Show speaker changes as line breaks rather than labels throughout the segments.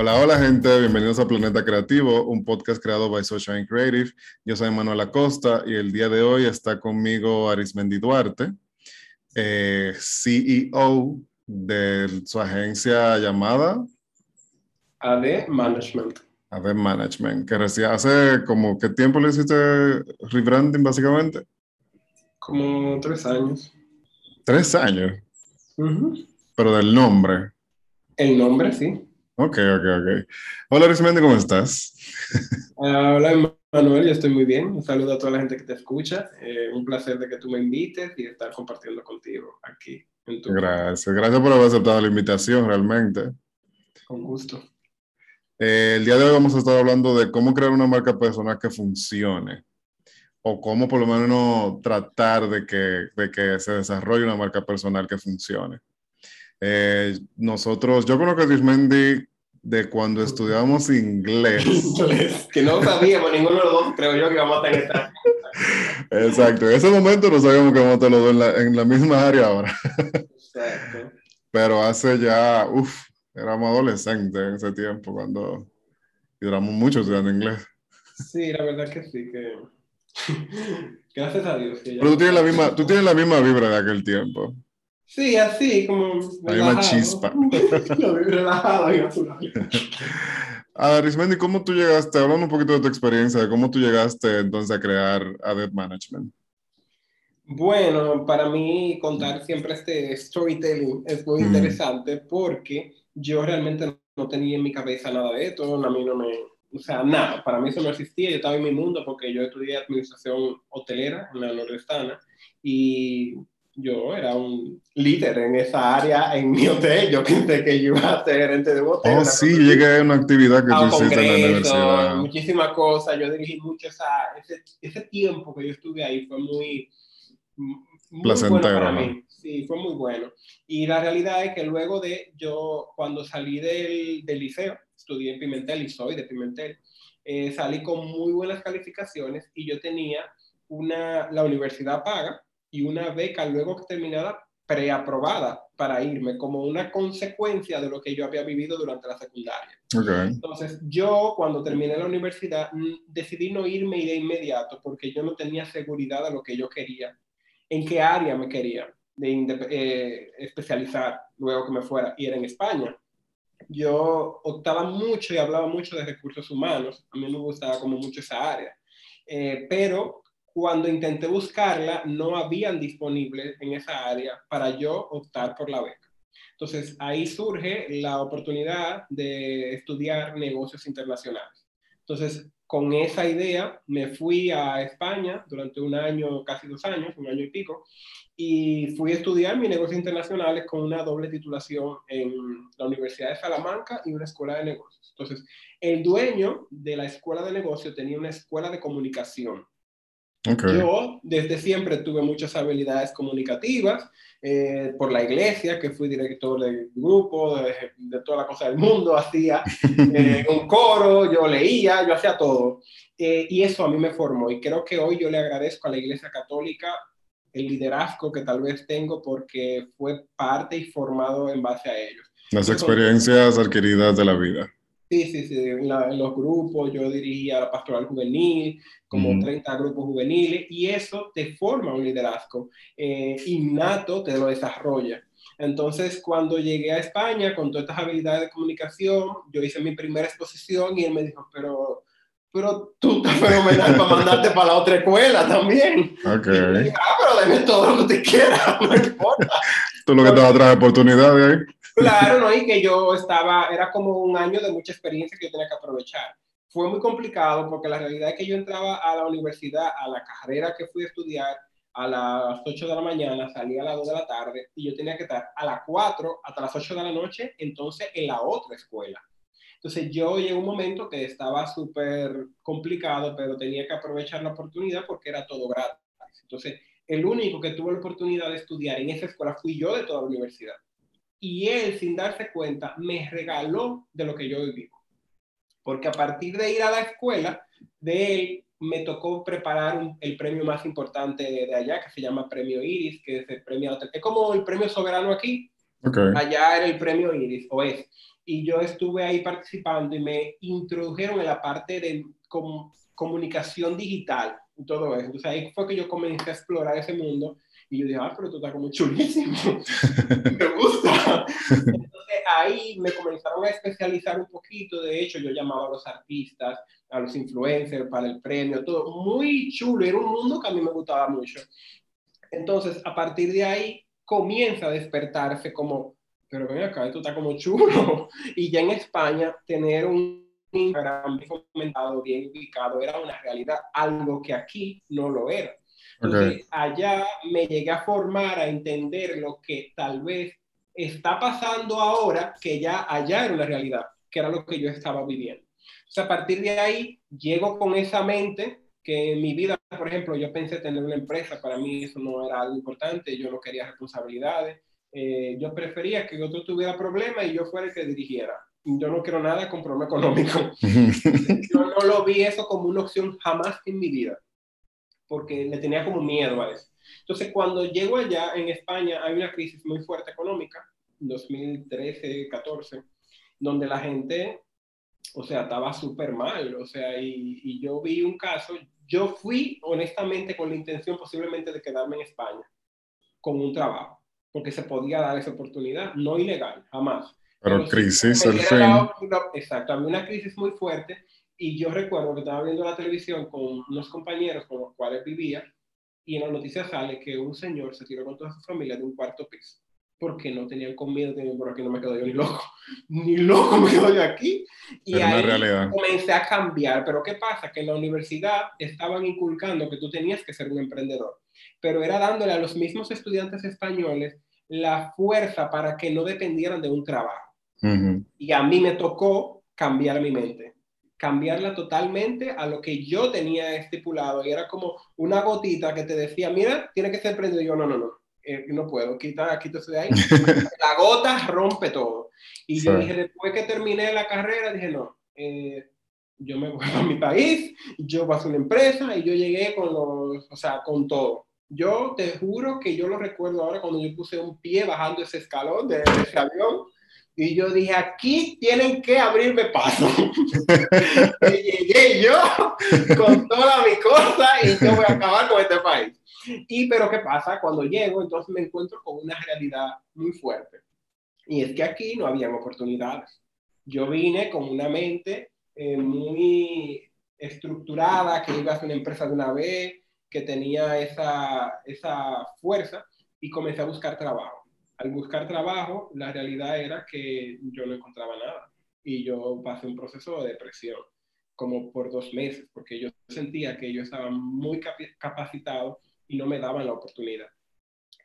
Hola, hola gente, bienvenidos a Planeta Creativo, un podcast creado by Social and Creative. Yo soy Manuel Acosta y el día de hoy está conmigo Arismendi Duarte, eh, CEO de su agencia llamada
AD Management.
AD Management, que recién hace como, ¿qué tiempo le hiciste rebranding básicamente?
Como tres años.
¿Tres años? Pero del nombre.
El nombre, sí.
Ok, ok, ok. Hola, Arismendi, ¿cómo estás?
Ah, hola, Manuel, yo estoy muy bien. Un saludo a toda la gente que te escucha. Eh, un placer de que tú me invites y estar compartiendo contigo aquí.
En tu gracias, gracias por haber aceptado la invitación, realmente.
Con gusto.
Eh, el día de hoy vamos a estar hablando de cómo crear una marca personal que funcione o cómo por lo menos tratar de que, de que se desarrolle una marca personal que funcione. Eh, nosotros, yo conozco a Dismendi de cuando estudiábamos inglés.
que no sabíamos ninguno de los dos, creo yo, que íbamos a tener esta.
Exacto, en ese momento no sabíamos que íbamos a estar los dos en la, en la misma área ahora. Exacto. Pero hace ya, uff, éramos adolescentes en ese tiempo cuando duramos mucho estudiando inglés.
Sí, la verdad que sí, que gracias a Dios.
Pero tú tienes, la misma, tú tienes la misma vibra de aquel tiempo.
Sí, así, como.
Hay una chispa.
relajado y natural.
Ah, Rismendi, ¿cómo tú llegaste? Hablando un poquito de tu experiencia, de cómo tú llegaste entonces a crear Adept Management.
Bueno, para mí contar siempre este storytelling es muy interesante porque yo realmente no tenía en mi cabeza nada de esto, a mí no me, o sea, nada, para mí eso no existía, yo estaba en mi mundo porque yo estudié administración hotelera en la nordestana y yo era un líder en esa área en mi hotel. Yo pensé que yo iba a ser gerente de hotel.
Oh, sí, llegué a una actividad que tú hiciste en la universidad.
Muchísimas cosas. Yo dirigí mucho esa, ese, ese tiempo que yo estuve ahí. Fue muy, muy
placentero. Bueno
para mí. Sí, fue muy bueno. Y la realidad es que luego de yo, cuando salí del, del liceo, estudié en Pimentel y soy de Pimentel, eh, salí con muy buenas calificaciones y yo tenía una, la universidad paga y una beca luego terminada preaprobada para irme como una consecuencia de lo que yo había vivido durante la secundaria. Entonces, yo cuando terminé la universidad mm, decidí no irme de inmediato porque yo no tenía seguridad de lo que yo quería, en qué área me quería de eh, especializar luego que me fuera, y era en España. Yo optaba mucho y hablaba mucho de recursos humanos, a mí me gustaba como mucho esa área, eh, pero cuando intenté buscarla, no habían disponibles en esa área para yo optar por la beca. Entonces, ahí surge la oportunidad de estudiar negocios internacionales. Entonces, con esa idea, me fui a España durante un año, casi dos años, un año y pico, y fui a estudiar mis negocios internacionales con una doble titulación en la Universidad de Salamanca y una escuela de negocios. Entonces, el dueño de la escuela de negocios tenía una escuela de comunicación yo desde siempre tuve muchas habilidades comunicativas eh, por la iglesia, que fui director del grupo, de, toda la cosa del mundo, hacía eh, un coro, yo leía, yo hacía todo. Eh, y eso a mí me formó y creo que hoy yo le agradezco a la iglesia católica el liderazgo que tal vez tengo porque fue parte y formado en base a ellos.
Las experiencias adquiridas de la vida.
Sí, sí, sí, en, los grupos, yo dirigía la pastoral juvenil, como 30 grupos juveniles, y eso te forma un liderazgo eh, innato, te lo desarrolla. Entonces, cuando llegué a España con todas estas habilidades de comunicación, yo hice mi primera exposición y él me dijo, pero, pero tú estás fenomenal para mandarte para la otra escuela también.
Ok.
dije, ah, pero deme todo lo que te quiera, no importa.
Tú lo que te va a traer oportunidades ahí.
Claro, ¿no? Y que yo estaba, era como un año de mucha experiencia que yo tenía que aprovechar. Fue muy complicado porque la realidad es que yo entraba a la universidad, a la carrera que fui a estudiar a las 8 de la mañana, salía a las 2 de la tarde y yo tenía que estar a las 4 hasta las 8 de la noche, entonces en la otra escuela. Entonces yo llegué un momento que estaba súper complicado, pero tenía que aprovechar la oportunidad porque era todo gratis. Entonces, el único que tuvo la oportunidad de estudiar en esa escuela fui yo de toda la universidad y él, sin darse cuenta, me regaló de lo que yo viví. Porque a partir de ir a la escuela, de él me tocó preparar el premio más importante de, allá, que se llama Premio Iris, que es el premio, es como el premio soberano aquí, Allá era el premio Iris, o es. Y yo estuve ahí participando y me introdujeron en la parte de comunicación digital y todo eso. Entonces ahí fue que yo comencé a explorar ese mundo y yo dije, ah, pero tú estás como chulísimo, me gusta. Entonces ahí me comenzaron a especializar un poquito, de hecho yo llamaba a los artistas, a los influencers para el premio, todo muy chulo, era un mundo que a mí me gustaba mucho. Entonces a partir de ahí comienza a despertarse como, pero ven acá, esto está como chulo. Y ya en España tener un Instagram bien comentado, bien ubicado, era una realidad, algo que aquí no lo era. Entonces, allá me llegué a formar, a entender lo que tal vez está pasando ahora, que ya allá era una realidad, que era lo que yo estaba viviendo. O sea, a partir de ahí, llego con esa mente que en mi vida, por ejemplo, yo pensé tener una empresa, para mí eso no era algo importante, yo no quería responsabilidades, eh, yo prefería que otro tuviera problemas y yo fuera el que dirigiera. Yo no quiero nada con problema económico. yo no lo vi eso como una opción jamás en mi vida porque le tenía como miedo a eso. Entonces, cuando llego allá en España, hay una crisis muy fuerte económica, 2013, 14, donde la gente, o sea, estaba súper mal, o sea, y, y, yo vi un caso, yo fui honestamente con la intención posiblemente de quedarme en España con un trabajo, porque se podía dar esa oportunidad, no ilegal, jamás.
Pero, crisis, el fin.
exacto, había una crisis muy fuerte y yo recuerdo que estaba viendo la televisión con unos compañeros con los cuales vivía y en la noticia sale que un señor se tiró con toda su familia de un cuarto piso porque no tenían comida, tenían por aquí, no me quedo yo ni loco, ni loco me quedo yo aquí. Y ahí comencé a cambiar, pero ¿qué pasa? Que en la universidad estaban inculcando que tú tenías que ser un emprendedor, pero era dándole a los mismos estudiantes españoles la fuerza para que no dependieran de un trabajo. Y a mí me tocó cambiar mi mente cambiarla totalmente a lo que yo tenía estipulado. Y era como una gotita que te decía, mira, tiene que ser prendido. Y yo, no, no, no, eh, no puedo, quita, quítese de ahí. la gota rompe todo. Y yo dije, después que terminé la carrera, dije, no, eh, yo me voy a mi país, yo voy a hacer una empresa y yo llegué con los, o sea, con todo. Yo te juro que yo lo recuerdo ahora cuando yo puse un pie bajando ese escalón de ese avión y yo dije, aquí tienen que abrirme paso. y llegué yo con toda mi cosa y yo voy a acabar con este país. Y pero ¿qué pasa? Cuando llego, entonces me encuentro con una realidad muy fuerte. Y es que aquí no habían oportunidades. Yo vine con una mente eh, muy estructurada, que iba a ser una empresa de una vez, que tenía esa, esa fuerza y comencé a buscar trabajo al buscar trabajo, la realidad era que yo no encontraba nada y yo pasé un proceso de depresión como por dos meses, porque yo sentía que yo estaba muy capacitado y no me daban la oportunidad.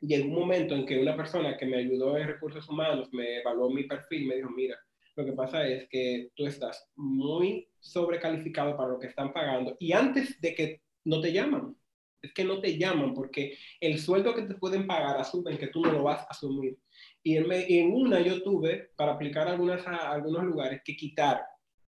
Y en un momento en que una persona que me ayudó en recursos humanos me evaluó mi perfil, me dijo, mira, lo que pasa es que tú estás muy sobrecalificado para lo que están pagando y antes de que no te llaman, es que no te llaman porque el sueldo que te pueden pagar asumen que tú no lo vas a asumir. Y en, una yo tuve, para aplicar algunas, a algunos lugares, que quitar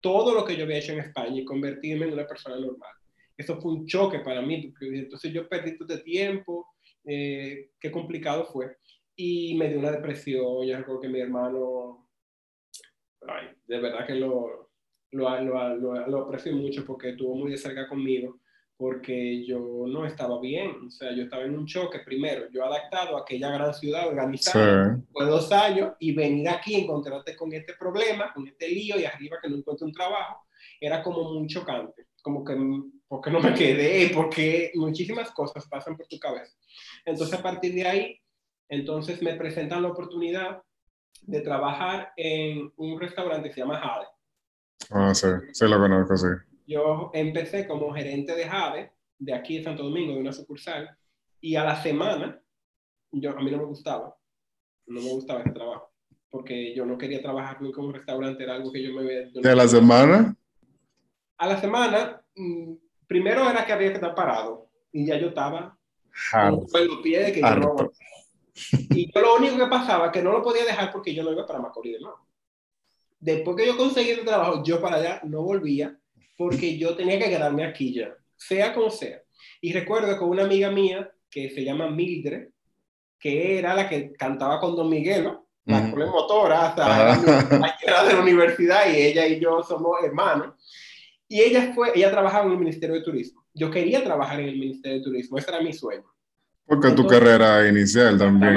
todo lo que yo había hecho en España y convertirme en una persona normal. Eso fue un choque para mí, entonces yo perdí todo este tiempo, eh, qué complicado fue. Y me dio una depresión, yo recuerdo que mi hermano, ay, de verdad que lo, lo, lo, lo aprecio mucho porque estuvo muy de cerca conmigo porque yo no estaba bien, o sea, yo estaba en un choque primero, yo adaptado a aquella gran ciudad organizada, fue dos años, y venir aquí, encontrarte con este problema, con este lío, y arriba que no encuentro un trabajo, era como muy chocante, como que, ¿por qué no me quedé? Porque muchísimas cosas pasan por tu cabeza. Entonces, a partir de ahí, entonces me presentan la oportunidad de trabajar en un restaurante que se llama Jade.
Ah, sí, sí lo conozco, sí
yo empecé como gerente de Jade, de aquí de Santo Domingo, de una sucursal, y a la semana, yo, a mí no me gustaba, no me gustaba ese trabajo, porque yo no quería trabajar nunca en un restaurante, era algo que yo me veía...
¿De la semana?
A la semana, mm, primero era que había que estar parado, y ya yo estaba con los pies de que yo no Y yo lo único que pasaba que no lo podía dejar porque yo no iba para Macorís de nuevo. Después que yo conseguí el trabajo, yo para allá no volvía porque yo tenía que quedarme aquí ya, sea como sea. Y recuerdo con una amiga mía que se llama Mildred, que era la que cantaba con Don Miguelo, la uh motora, o sea, de la universidad y ella y yo somos hermanos. Y ella fue, ella trabajaba en el Ministerio de Turismo. Yo quería trabajar en el Ministerio de Turismo, ese era mi sueño.
Porque tu carrera inicial también.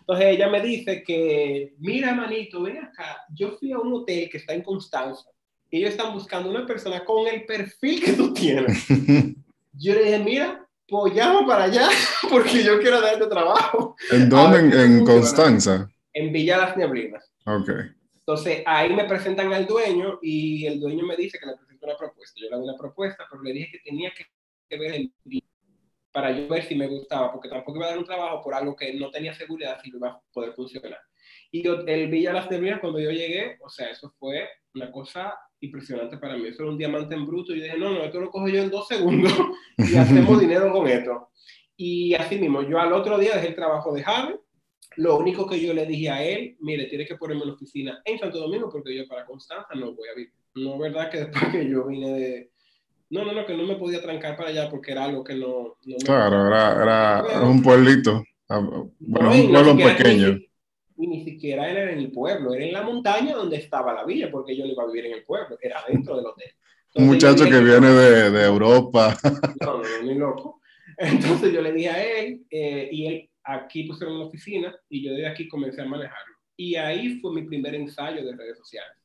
Entonces ella me dice que, mira, manito, ven acá, yo fui a un hotel que está en Constanza ellos están buscando una persona con el perfil que tú tienes. yo le dije, mira, pues para allá porque yo quiero darte trabajo.
¿En dónde? ¿En, Constanza?
En Villa Las Neblinas.
Ok.
Entonces ahí me presentan al dueño y el dueño me dice que le presento una propuesta. Yo le hago una propuesta, pero le dije que tenía que ver el para yo ver si me gustaba, porque tampoco iba a dar un trabajo por algo que no tenía seguridad si iba a poder funcionar. Y yo, el Villa Las Neblinas, cuando yo llegué, o sea, eso fue una cosa impresionante para mí. Eso era un diamante en bruto. Y dije, no, no, esto lo cojo yo en dos segundos y hacemos dinero con esto. Y así mismo, yo al otro día dejé el trabajo de Javi. Lo único que yo le dije a él, mire, tiene que ponerme en la oficina en Santo Domingo porque yo para Constanza no voy a vivir. No verdad que después que yo vine de, no, no, no, que no me podía trancar para allá porque era algo que no...
claro, era, era, un pueblito, ah, bueno, un pueblo pequeño.
Y ni siquiera era en el pueblo, era en la montaña donde estaba la villa, porque yo no iba a vivir en el pueblo, era dentro del hotel.
un muchacho que viene de, de, Europa.
No, no, ni loco. Entonces yo le dije a él, eh, y él aquí pusieron una oficina, y yo desde aquí comencé a manejarlo. Y ahí fue mi primer ensayo de redes sociales,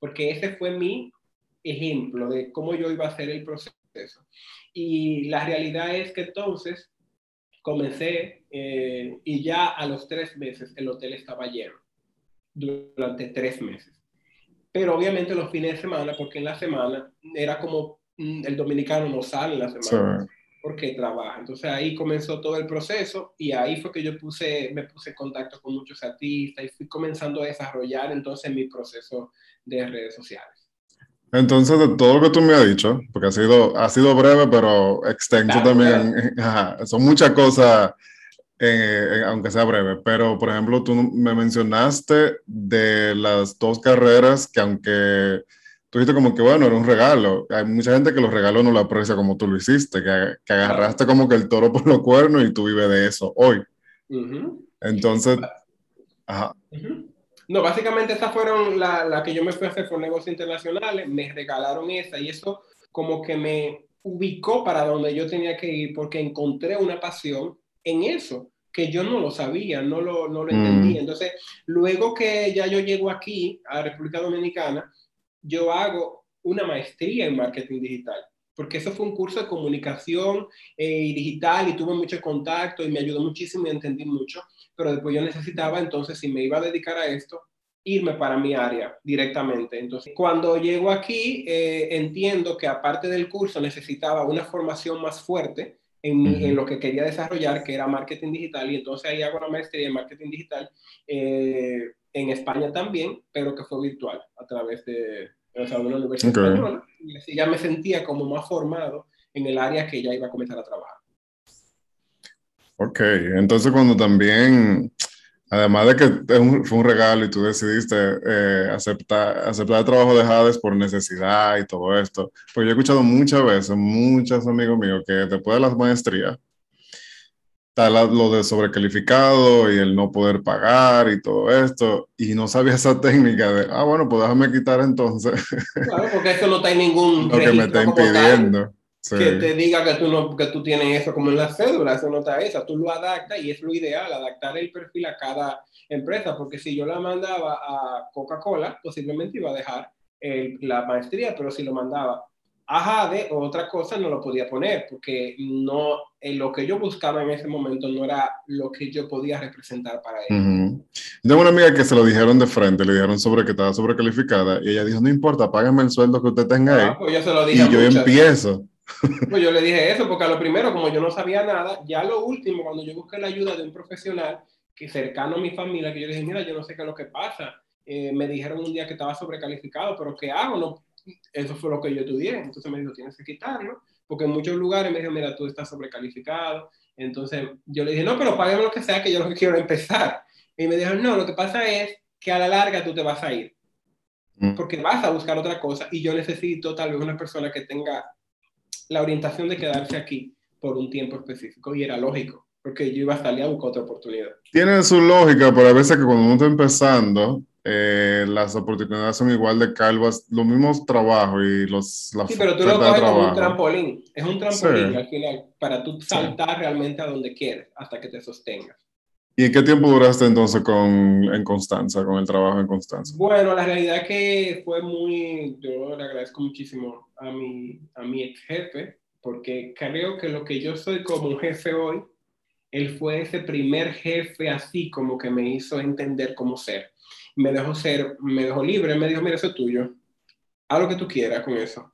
porque ese fue mi ejemplo de cómo yo iba a hacer el proceso. Y la realidad es que entonces comencé eh, y ya a los tres meses el hotel estaba lleno, durante tres meses. Pero obviamente los fines de semana, porque en la semana era como mm, el dominicano no sale en la semana. porque trabaja. Entonces ahí comenzó todo el proceso y ahí fue que yo puse, me puse en contacto con muchos artistas y fui comenzando a desarrollar entonces mi proceso de redes sociales.
Entonces, de todo lo que tú me has dicho, porque ha sido, ha sido breve, pero extenso también, son muchas cosas, eh, aunque sea breve, pero por ejemplo, tú me mencionaste de las dos carreras que aunque tú dijiste como que, bueno, era un regalo, hay mucha gente que los regalos no lo aprecia como tú lo hiciste, que, que agarraste como que el toro por los cuernos y tú vives de eso hoy. Entonces, ajá.
No, básicamente esas fueron las la que yo me fui a hacer por negocios internacionales, me regalaron esa y eso como que me ubicó para donde yo tenía que ir porque encontré una pasión en eso que yo no lo sabía, no lo, no lo entendía. Mm. Entonces, luego que ya yo llego aquí a República Dominicana, yo hago una maestría en marketing digital, porque eso fue un curso de comunicación eh, digital y tuve mucho contacto y me ayudó muchísimo y entendí mucho pero después yo necesitaba entonces, si me iba a dedicar a esto, irme para mi área directamente. Entonces, cuando llego aquí, eh, entiendo que aparte del curso necesitaba una formación más fuerte en, en, lo que quería desarrollar, que era marketing digital, y entonces ahí hago una maestría en marketing digital eh, en España también, pero que fue virtual, a través de, o sea, una universidad española, y así ya me sentía como más formado en el área que ya iba a comenzar a trabajar.
Ok, entonces cuando también, además de que fue un regalo y tú decidiste eh, aceptar, aceptar el trabajo de Hades por necesidad y todo esto, pues yo he escuchado muchas veces, muchos amigos míos, que después de las maestrías, está lo de sobrecalificado y el no poder pagar y todo esto, y no sabía esa técnica de, ah, bueno, pues déjame quitar entonces.
Claro, porque eso no está en ningún...
lo que me está impidiendo
que te diga que tú, no, que tú tienes eso como en la cédula, eso no está esa, tú lo adaptas y es lo ideal, adaptar el perfil a cada empresa, porque si yo la mandaba a Coca-Cola, posiblemente iba a dejar la maestría, pero si lo mandaba a Jade o otra cosa, no lo podía poner, porque no, en lo que yo buscaba en ese momento no era lo que yo podía representar para él.
Tengo una amiga que se lo dijeron de frente, le dijeron sobre que estaba sobrecalificada, y ella dijo, no importa, págame el sueldo que usted tenga ahí, ah,
pues yo se lo dije
y yo empiezo.
Pues yo le dije eso, porque a lo primero, como yo no sabía nada, ya lo último, cuando yo busqué la ayuda de un profesional que cercano a mi familia, que yo le dije, mira, yo no sé qué es lo que pasa. Eh, me dijeron un día que estaba sobrecalificado, pero ¿qué hago? No, eso fue lo que yo estudié. Entonces me dijo, tienes que quitarlo, porque en muchos lugares me dijo, mira, tú estás sobrecalificado. Entonces yo le dije, no, pero págame lo que sea, que yo lo que quiero empezar. Y me dijeron, no, lo que pasa es que a la larga tú te vas a ir, mm. porque vas a buscar otra cosa y yo necesito tal vez una persona que tenga la orientación de quedarse aquí por un tiempo específico y era lógico, porque yo iba a salir a buscar otra oportunidad.
Tiene su lógica, pero a veces que cuando uno está empezando, eh, las oportunidades son igual de calvas, los mismos trabajos y los
la Sí, pero tú lo coges como un trampolín, es un trampolín al final, para tú saltar realmente a donde quieres, hasta que te sostengas.
¿Y qué tiempo duraste entonces con, en Constanza, con el trabajo en Constanza?
Bueno, la realidad es que fue muy, yo le agradezco muchísimo a mi, a mi ex jefe, porque creo que lo que yo soy como jefe hoy, él fue ese primer jefe así como que me hizo entender cómo ser me dejó ser, me dejó libre, me dijo, mira, eso es tuyo, haz lo que tú quieras con eso.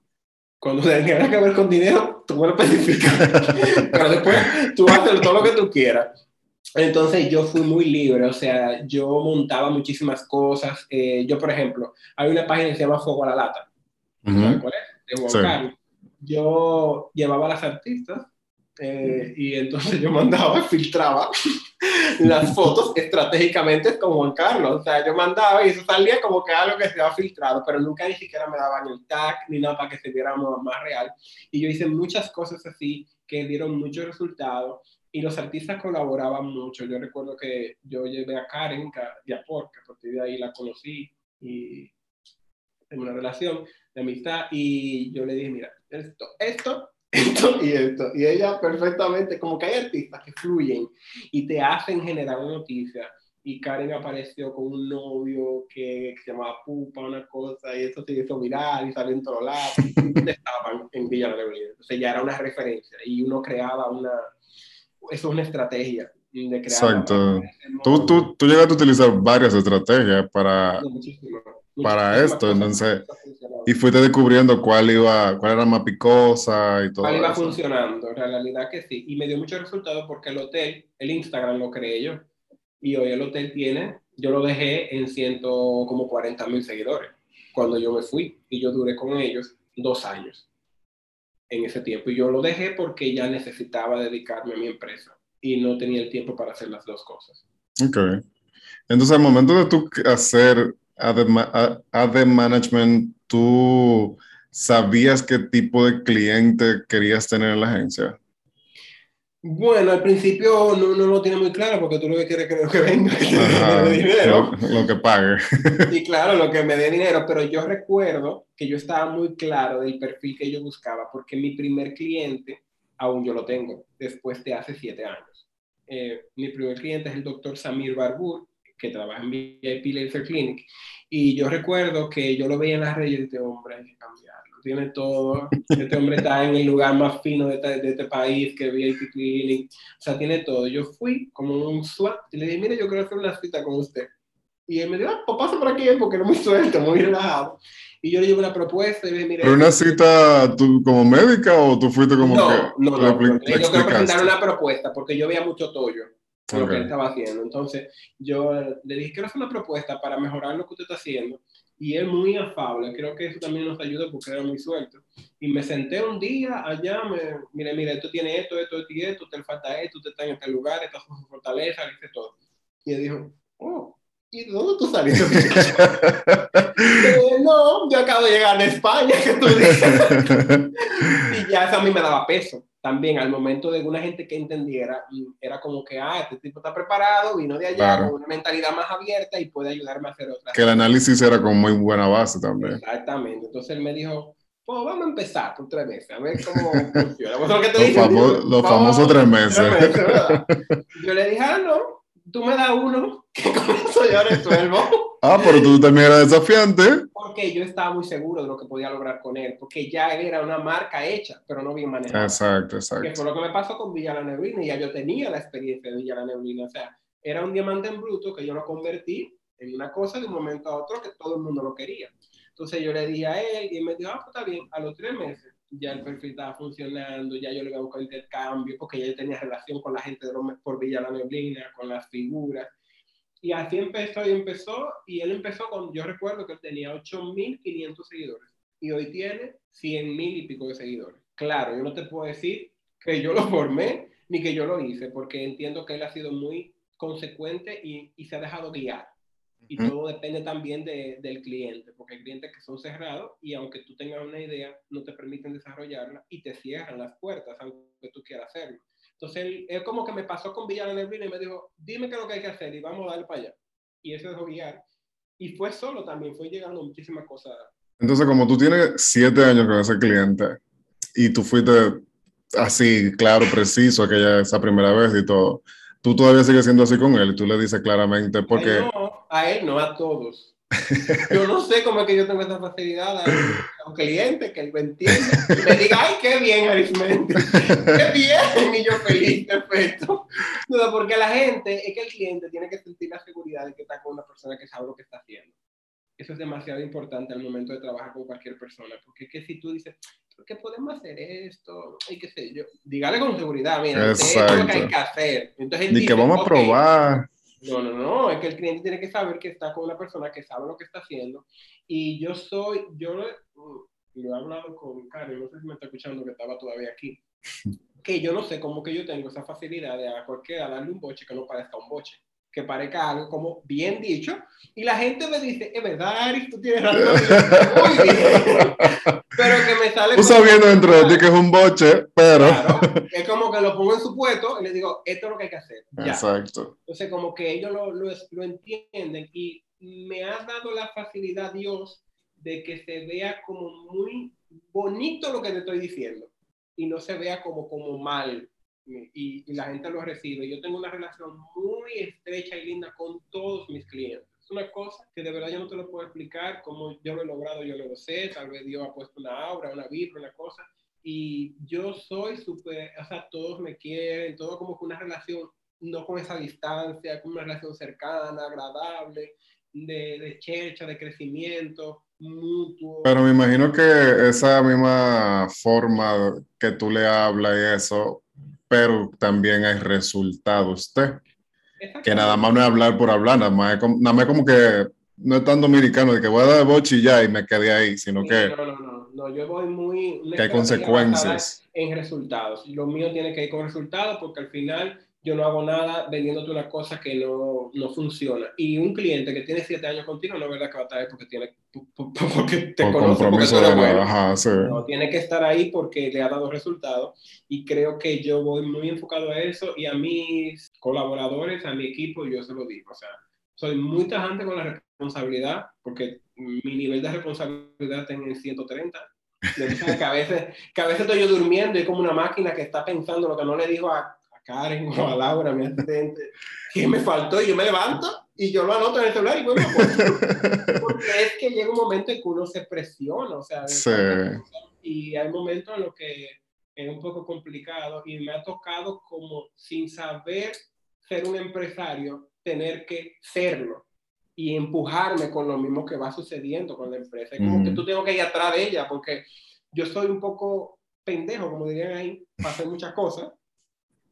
Cuando tenga que ver con dinero, tú me lo especificas, pero después tú haces todo lo que tú quieras. Entonces yo fui muy libre, o sea, yo montaba muchísimas cosas. Eh, yo, por ejemplo, hay una página que se llama Fuego a la Lata. ¿Cuál es? De Juan Yo llevaba a las artistas eh, y entonces yo mandaba, filtraba las fotos estratégicamente con Juan Carlos. O sea, yo mandaba y eso salía como que algo que se había filtrado, pero nunca ni siquiera me daban el tag ni nada para que se viera más real. Y yo hice muchas cosas así que dieron muchos resultados y los artistas colaboraban mucho. Yo recuerdo que yo llevé a Karen de Apor, que a partir de ahí la conocí y en una relación de amistad y yo le dije, mira, esto, esto esto y esto. Y ella perfectamente, como que hay artistas que fluyen y te hacen generar una noticia. Y Karen apareció con un novio que, se llamaba Pupa, una cosa, y eso se hizo viral y salió en todos lados. Estaban en Villa Reunión. Entonces ya era una referencia y uno creaba una. Eso es una estrategia de crear.
Exacto. Tú, tú, tú llegaste a utilizar varias estrategias para, para esto, entonces. Y fuiste descubriendo cuál iba, cuál era más picosa y todo.
Cuál iba funcionando, en realidad que sí. Y me dio mucho resultado porque el hotel, el Instagram lo creé yo. Y hoy el hotel tiene, yo lo dejé en ciento como 40 mil seguidores cuando yo me fui. Y yo duré con ellos dos años en ese tiempo. Y yo lo dejé porque ya necesitaba dedicarme a mi empresa y no tenía el tiempo para hacer las dos cosas.
Ok. Entonces, al momento de tú hacer ad management, ¿tú sabías qué tipo de cliente querías tener en la agencia?
Bueno, al principio no, no lo tiene muy claro porque tú lo que quieres es que venga, que me dé dinero.
Lo, que pague.
Y claro, lo que me dé dinero, pero yo recuerdo que yo estaba muy claro del perfil que yo buscaba porque mi primer cliente, aún yo lo tengo, después de hace siete años. Eh, mi primer cliente es el doctor Samir Barbur, que trabaja en VIP Laser Clinic. Y yo recuerdo que yo lo veía en las redes de hombre que cambiarlo. Tiene todo. Este hombre está en el lugar más fino de este, de este país que VIP Clinic. O sea, tiene todo. Yo fui como un SWAT y le dije, mire, yo quiero hacer una cita con usted. Y él me dijo, ah, pues pasa por aquí porque no muy suelto, muy relajado. Y yo le llevo una propuesta y le dije, mire.
¿Pero una cita tú como médica o tú fuiste como
no, que.? No, no, no. Yo quiero presentar una propuesta porque yo veía mucho tollo lo que él estaba haciendo. Entonces, yo le dije, quiero hacer una propuesta para mejorar lo que usted está haciendo. Y él muy afable, creo que eso también nos ayuda porque era muy suelto. Y me senté un día allá, me, mire, mire, esto tiene esto, esto, esto y esto, te falta esto, usted está en este lugar, esta es su fortaleza, dice todo. Y él dijo, oh, ¿y de dónde tú saliste? eh, no, yo acabo de llegar de España, que tú dices. y ya eso a mí me daba peso también al momento de una gente que entendiera, era como que, ah, este tipo está preparado, vino de allá con una mentalidad más abierta y puede ayudarme a hacer otras
Que el análisis era con muy buena base también.
Exactamente. Entonces él me dijo, pues vamos a empezar por tres meses, a ver cómo funciona.
los, famosos tres meses.
Yo le dije, ah, no, tú me das uno, que con eso yo resuelvo.
Ah, pero tú también eras desafiante.
Porque yo estaba muy seguro de lo que podía lograr con él, porque ya era una marca hecha, pero no bien manejada.
Exacto, exacto.
Que fue lo que me pasó con Villa La Neblina, y ya yo tenía la experiencia de Villa La Neblina. O sea, era un diamante en bruto que yo lo convertí en una cosa de un momento a otro que todo el mundo lo quería. Entonces yo le dije a él, y él me dijo, ah, pues está bien, a los tres meses ya el perfil estaba funcionando, ya yo le iba a buscar intercambio, porque ya yo tenía relación con la gente de los, por Villa La Neblina, con las figuras y así empezó y empezó, y él empezó con, yo recuerdo que él tenía 8.500 seguidores, y hoy tiene 100.000 y pico de seguidores. Claro, yo no te puedo decir que yo lo formé, ni que yo lo hice, porque entiendo que él ha sido muy consecuente y, y se ha dejado guiar. Y todo depende también de, del cliente, porque hay clientes que son cerrados y aunque tú tengas una idea, no te permiten desarrollarla y te cierran las puertas, aunque tú quieras hacerlo. Entonces él, como que me pasó con Villa Neblina y me dijo, dime qué es lo que hay que hacer y vamos a darle para allá. Y eso dejó guiar. Y fue solo también, fue llegando muchísimas cosas.
Entonces, como tú tienes siete años con ese cliente y tú fuiste así, claro, preciso, aquella, esa primera vez y todo, tú todavía sigues siendo así con él y tú le dices claramente porque...
A él no, a, él no, a todos. Yo no sé cómo es que yo tengo esa facilidad a un cliente que él lo entienda y me diga, ay, qué bien, Arismendi, qué bien, y yo feliz, perfecto. No, porque la gente, es que el cliente tiene que sentir la seguridad de que está con una persona que sabe lo que está haciendo. Eso es demasiado importante al momento de trabajar con cualquier persona, porque es que si tú dices, ¿por qué podemos hacer esto? Y qué sé yo, dígale con seguridad, mira, esto es lo que hay que hacer. Entonces,
y que vamos a probar.
No, no, no, es que el cliente tiene que saber que está con una persona que sabe lo que está haciendo. Y yo soy, yo lo, he hablado con Karen, no sé si me está escuchando, que estaba todavía aquí, que yo no sé cómo que yo tengo esa facilidad de a cualquiera darle un boche que no parezca un boche que parezca algo como bien dicho, y la gente me dice, es verdad, Aris, tú tienes razón, muy bien, pero que me sale...
Tú sabiendo dentro de ti que es un boche, pero... Claro,
es como que lo pongo en su puesto y le digo, esto es lo que hay que hacer.
Exacto.
Entonces, como que ellos lo, lo, lo entienden y me ha dado la facilidad Dios de que se vea como muy bonito lo que te estoy diciendo y no se vea como, como mal y, la gente lo recibe. Yo tengo una relación muy estrecha y linda con todos mis clientes. Es una cosa que de verdad yo no te lo puedo explicar, como yo lo he logrado, yo lo sé, tal vez Dios ha puesto una aura, una vibra, una cosa, y yo soy súper, o sea, todos me quieren, todo como que una relación, no con esa distancia, con una relación cercana, agradable, de, de checha, de crecimiento, mutuo.
Pero me imagino que esa misma forma que tú le hablas y eso, pero también hay resultados. Que nada más no es hablar por hablar, nada más, es como, nada más como que no es tan dominicano de que voy a dar boche y ya y me quedé ahí, sino que...
No, no, no, no, yo voy muy...
Que hay consecuencias.
En resultados. Lo mío tiene que ir con resultados porque al final yo no hago nada vendiéndote una cosa que no, no, funciona. Y un cliente que tiene siete años contigo, no es verdad que va a estar ahí porque, tiene, porque te conoce, porque tú eres bueno. Ajá, sí. No, tiene que estar ahí porque le ha dado resultados. Y creo que yo voy muy enfocado a eso y a mis colaboradores, a mi equipo, yo se lo digo. O sea, soy muy tajante con la responsabilidad porque mi nivel de responsabilidad está en el 130. que, a veces, que a veces estoy yo durmiendo y como una máquina que está pensando lo que no le digo a Karen o a Laura, mi asistente, que me faltó y yo me levanto y yo lo anoto en el celular y bueno, porque es que llega un momento en que uno se presiona, o sea, sí. y hay momentos en los que es un poco complicado y me ha tocado como sin saber ser un empresario, tener que serlo y empujarme con lo mismo que va sucediendo con la empresa. Es como que tú tengo que ir atrás de ella porque yo soy un poco pendejo, como dirían ahí, para hacer muchas cosas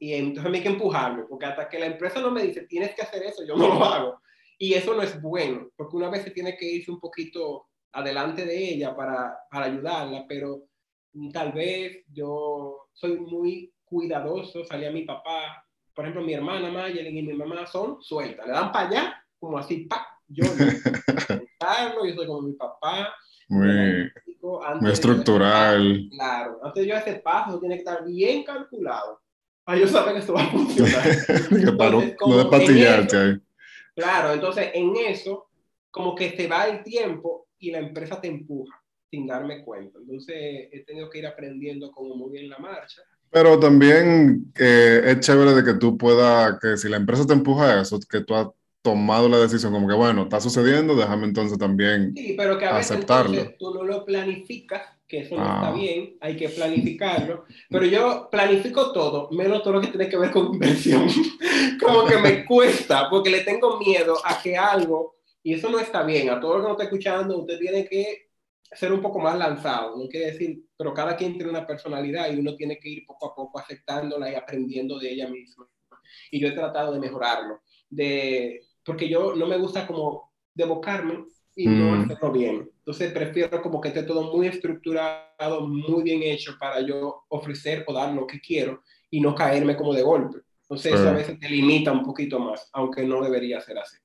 y entonces hay que empujarlo, porque hasta que la empresa no me dice, tienes que hacer eso, yo no lo hago. Y eso no es bueno, porque una vez se tiene que irse un poquito adelante de ella para, para ayudarla, pero tal vez yo soy muy cuidadoso, salía mi papá, por ejemplo, mi hermana Mayelin y mi mamá son sueltas, le dan para allá, como así, pa, yo no, yo soy como mi papá.
Muy, muy estructural.
claro, antes de yo ese paso tiene que estar bien calculado Ah, ellos saben que esto va a funcionar.
no
Claro, entonces en eso, como que te va el tiempo y la empresa te empuja sin darme cuenta. Entonces he tenido que ir aprendiendo como muy bien la marcha.
Pero también eh, es chévere de que tú puedas, que si la empresa te empuja a eso, que tú has tomado la decisión, como que bueno, está sucediendo, déjame entonces también
sí, pero que a veces aceptarlo. tú no lo planificas que eso no está ah. bien, hay que planificarlo, pero yo planifico todo, menos todo lo que tiene que ver con inversión. Como que me cuesta, porque le tengo miedo a que algo, y eso no está bien, a todo lo que no está escuchando, usted tiene que ser un poco más lanzado, no quiere decir, pero cada quien tiene una personalidad y uno tiene que ir poco a poco aceptándola y aprendiendo de ella misma. Y yo he tratado de mejorarlo, de, porque yo no me gusta como devocarme y no mm. hacerlo bien. Entonces prefiero como que esté todo muy estructurado, muy bien hecho para yo ofrecer o dar lo que quiero y no caerme como de golpe. Entonces eso a veces te limita un poquito más, aunque no debería ser así.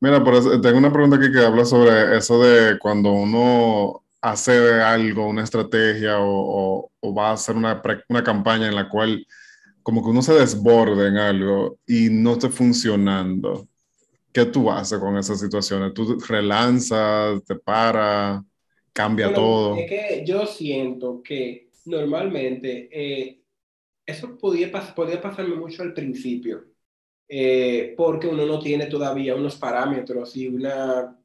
Mira, por tengo una pregunta aquí que habla sobre eso de cuando uno hace algo, una estrategia o, o, va a hacer una, una campaña en la cual como que uno se desborde en algo y no esté funcionando, ¿qué tú haces con esas situaciones? ¿Tú relanzas, te paras, cambia todo?
Es que yo siento que normalmente eh, eso podía, podía pasarme mucho al principio, eh, porque uno no tiene todavía unos parámetros y una,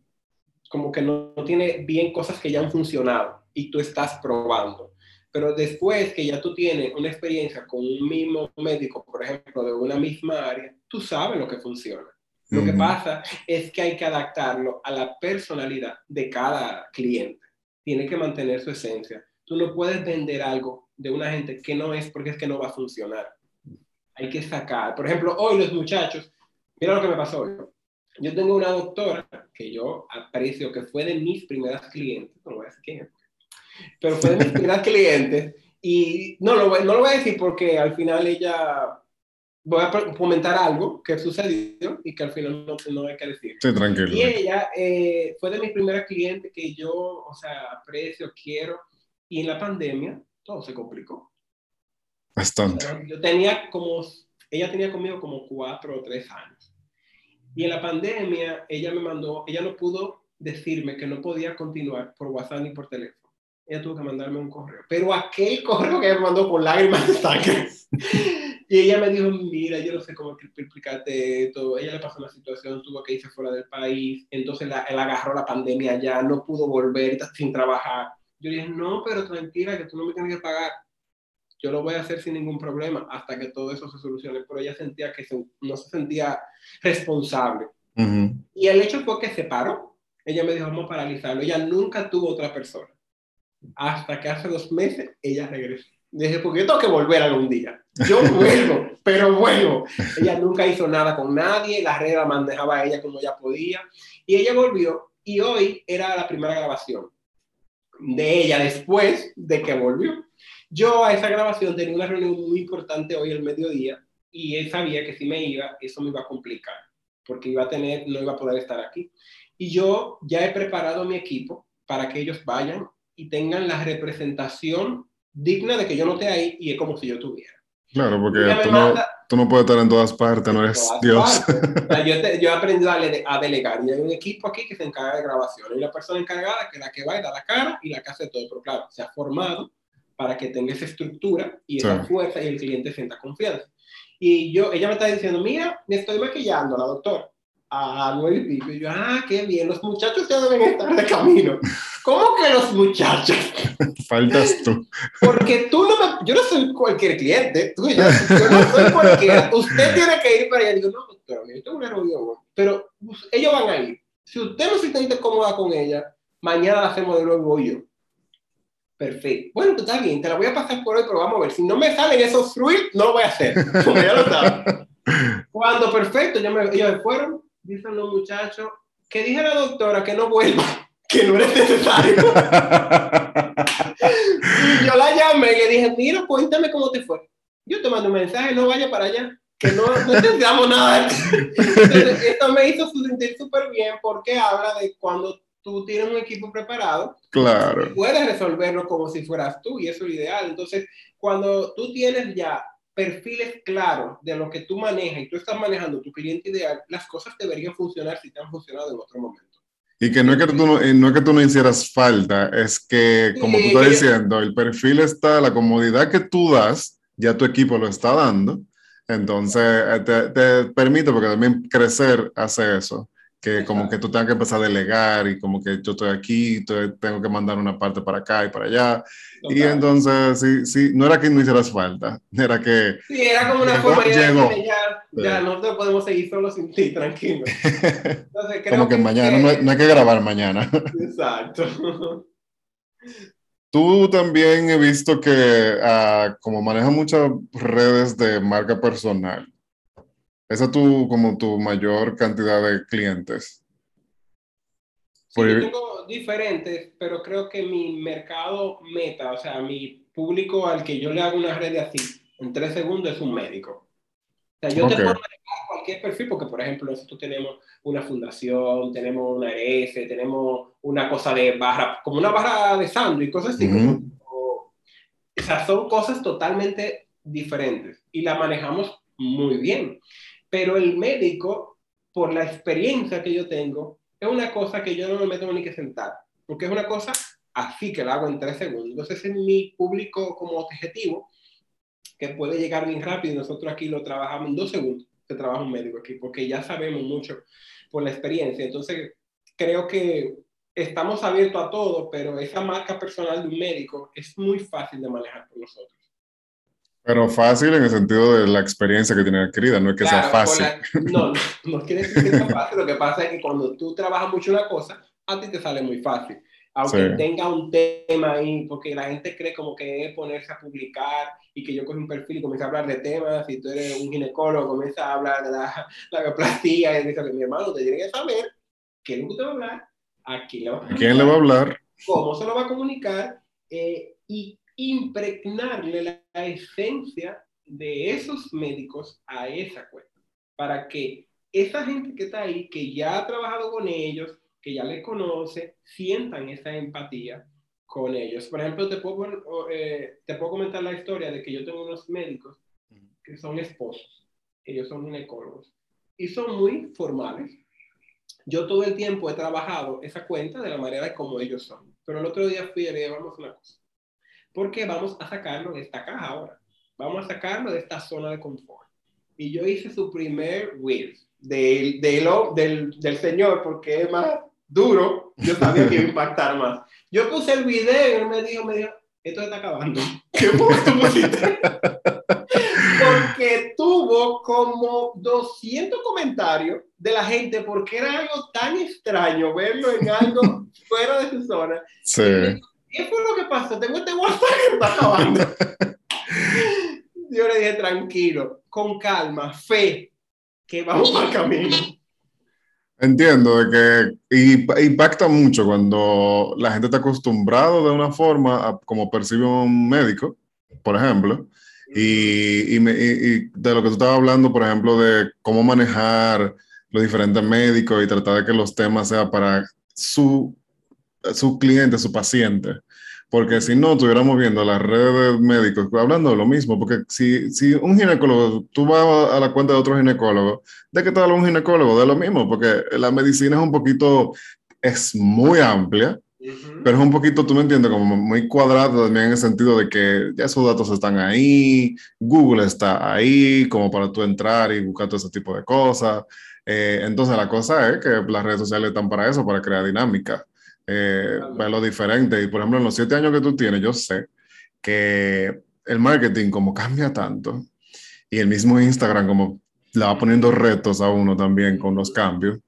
como que no, no tiene bien cosas que ya han funcionado y tú estás probando. Pero después que ya tú tienes una experiencia con un mismo médico, por ejemplo, de una misma área, tú sabes lo que funciona. Lo que pasa es que hay que adaptarlo a la personalidad de cada cliente. Tiene que mantener su esencia. Tú no puedes vender algo de una gente que no es porque es que no va a funcionar. Hay que sacar. Por ejemplo, hoy los muchachos, mira lo que me pasó hoy. Yo tengo una doctora que yo aprecio, que fue de mis primeras clientes, no voy a decir quién pero fue de mis primeras clientes. Y no lo, no lo voy a decir porque al final ella, voy a comentar algo que sucedió y que al final no, no hay que decir.
Sí, tranquilo.
Y ella eh, fue de mis primeras clientes que yo, o sea, aprecio, quiero. Y en la pandemia todo se complicó.
Bastante.
yo tenía como, ella tenía conmigo como cuatro o tres años. Y en la pandemia ella me mandó, ella no pudo decirme que no podía continuar por WhatsApp ni por teléfono ella tuvo que mandarme un correo. Pero aquel correo que ella me mandó con lágrimas de sangre. y ella me dijo, mira, yo no sé cómo explicarte esto. Ella le pasó una situación, tuvo que irse fuera del país, entonces la, él agarró la pandemia ya, no pudo volver sin trabajar. Yo dije, no, pero tranquila, que tú no me tienes que pagar. Yo lo voy a hacer sin ningún problema hasta que todo eso se solucione. Pero ella sentía que no se sentía responsable. Y el hecho fue que se paró. Ella me dijo, vamos a paralizarlo. Ella nunca tuvo otra persona hasta que hace dos meses ella regresó. Dije, porque yo tengo que volver algún día. Yo vuelvo, pero bueno, ella nunca hizo nada con nadie, la red la manejaba ella como ella podía. Y ella volvió y hoy era la primera grabación de ella después de que volvió. Yo a esa grabación tenía una reunión muy importante hoy al mediodía y él sabía que si me iba, eso me iba a complicar, porque iba a tener, no iba a poder estar aquí. Y yo ya he preparado mi equipo para que ellos vayan y tengan la representación digna de que yo no esté ahí y es como si yo tuviera.
Claro, porque tú no, tú no, puedes estar en todas partes, no eres Dios.
yo, yo, he aprendido a, a, delegar y hay un equipo aquí que se encarga de grabación. Hay una persona encargada que es la que va y da la cara y la que hace todo, pero claro, se ha formado para que tenga esa estructura y esa fuerza y el cliente sienta confianza. Y yo, ella me está diciendo, mira, me estoy maquillando, la doctora a nueve y pico. Y yo, ah, qué bien, los muchachos ya deben estar de camino. ¿Cómo que los muchachos?
Faltas tú.
Porque tú no me, yo no soy cualquier cliente, tú yo, yo no soy cualquiera. Usted tiene que ir para allá. Digo, no, doctora, yo tengo una reunión, pero ellos van a ir. Si usted no se siente cómoda con ella, mañana la hacemos de nuevo yo. Perfecto. Bueno, pues está bien, te la voy a pasar por hoy, pero vamos a ver. Si no me salen esos fruits, no lo voy a hacer. ya lo sabes. Cuando perfecto, ya me, ellos me fueron, dicen los muchachos, que dije a la doctora que no vuelva, que no es necesario. y yo la llamé y le dije, mira, cuéntame cómo te fue. Yo te mando un mensaje, no vaya para allá, que no, no necesitamos nada. Entonces, esto me hizo sentir súper bien porque habla de cuando tú tienes un equipo preparado,
claro.
puedes resolverlo como si fueras tú y eso es lo ideal. Entonces, cuando tú tienes ya perfiles claros de lo que tú manejas y tú estás manejando tu cliente ideal, las cosas deberían funcionar si te han funcionado en otro momento.
Y que no es que tú no, no, es que tú no hicieras falta, es que, como tú estás diciendo, el perfil está, la comodidad que tú das, ya tu equipo lo está dando, entonces eh, te, te permite, porque también crecer hace eso que como que tú tengas que empezar a delegar y como que yo estoy aquí, tengo que mandar una parte para acá y para allá. Y entonces, sí, sí, no era que no hicieras falta, era que...
Sí, era como una forma de ya, ya no te podemos seguir solo sin ti, tranquilo.
Entonces, creo como que, mañana, No, hay, no, hay, que grabar mañana.
Exacto.
Tú también he visto que uh, como manejas muchas redes de marca personal, esa es tu, como tu mayor cantidad de clientes.
Sí, yo tengo diferentes, pero creo que mi mercado meta, o sea, mi público al que yo le hago una red de así, en tres segundos es un médico. O sea, yo te puedo manejar cualquier perfil, porque por ejemplo, nosotros tenemos una fundación, tenemos una RS, tenemos una cosa de barra, como una barra de sándwich, cosas así. o sea, son cosas totalmente diferentes y la manejamos muy bien. Pero el médico, por la experiencia que yo tengo, es una cosa que yo no me meto ni que sentar, porque es una cosa así que la hago en tres segundos. Entonces es mi público como objetivo, que puede llegar bien rápido. Nosotros aquí lo trabajamos en dos segundos, se trabaja un médico aquí, porque ya sabemos mucho por la experiencia. Entonces creo que estamos abiertos a todo, pero esa marca personal de un médico es muy fácil de manejar por nosotros.
Pero fácil en el sentido de la experiencia que tiene adquirida, no es que sea fácil.
no, no, no quiere decir que sea fácil. Lo que pasa es que cuando tú trabajas mucho una cosa, a ti te sale muy fácil. Aunque tenga un tema ahí, porque la gente cree como que es ponerse a publicar y que yo cojo un perfil y comienzo a hablar de temas, si tú eres un ginecólogo, comienza a hablar de la, la plastilla, y dice que mi hermano, te tiene que saber qué es lo que te va a hablar, a quién le va a,
¿Quién le va a hablar,
cómo se lo va a comunicar eh, y impregnarle la, esencia de esos médicos a esa cuenta, para que esa gente que está ahí, que ya ha trabajado con ellos, que ya les conoce, sientan esa empatía con ellos. Por ejemplo, te puedo, eh, te puedo comentar la historia de que yo tengo unos médicos que son esposos, ellos son ginecólogos, y son muy formales. Yo todo el tiempo he trabajado esa cuenta de la manera como ellos son, pero el otro día fui y le vamos a una cosa, porque vamos a sacarlo de esta caja ahora. Vamos a sacarlo de esta zona de confort. Y yo hice su primer wheel del, del, del, señor porque es más duro. Yo sabía que iba a impactar más. Yo puse el video y él me dijo, me dijo, esto está acabando. ¿Qué pusiste? porque tuvo como 200 comentarios de la gente porque era algo tan extraño verlo en algo fuera de su zona. Sí. ¿Qué fue lo que pasó? Tengo este WhatsApp que está acabando. Yo le dije, tranquilo, con calma, fe, que vamos al camino.
Entiendo de que impacta mucho cuando la gente está acostumbrado de una forma a como percibe un médico, por ejemplo, y, y, y, de lo que tú estabas hablando, por ejemplo, de cómo manejar los diferentes médicos y tratar de que los temas sean para su su cliente, su paciente. Porque si no, estuviéramos viendo las redes de médicos hablando de lo mismo. Porque si, si un ginecólogo, tú vas a la cuenta de otro ginecólogo, ¿de qué te habla un ginecólogo? De lo mismo, porque la medicina es un poquito, es muy amplia, pero es un poquito, tú me entiendes, como muy cuadrado también en el sentido de que ya esos datos están ahí, Google está ahí, como para tú entrar y buscar todo ese tipo de cosas. Eh, entonces la cosa es que las redes sociales están para eso, para crear dinámica eh, lo diferente. Y por ejemplo, en los siete años que tú tienes, yo sé que el marketing como cambia tanto y el mismo Instagram como le va poniendo retos a uno también con los cambios,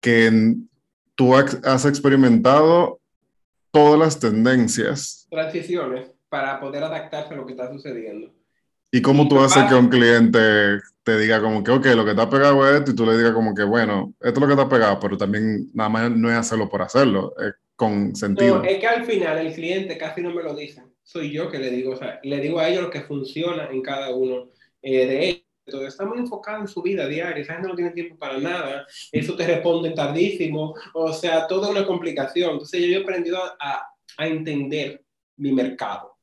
que tú has experimentado todas las tendencias.
Transiciones para poder adaptarse a lo que está sucediendo.
¿Y cómo tú haces que un cliente te diga como que, ok, lo que está pegado es esto y tú le digas como que, bueno, esto es lo que está pegado, pero también nada más no es hacerlo por hacerlo, es con sentido.
No, es que al final el cliente casi no me lo dice, soy yo que le digo, o sea, le digo a ellos lo que funciona en cada uno eh, de ellos. Entonces, está muy enfocado en su vida diaria, esa gente no tiene tiempo para nada, eso te responden tardísimo, o sea, toda una complicación. Entonces, yo he aprendido a, a entender mi mercado.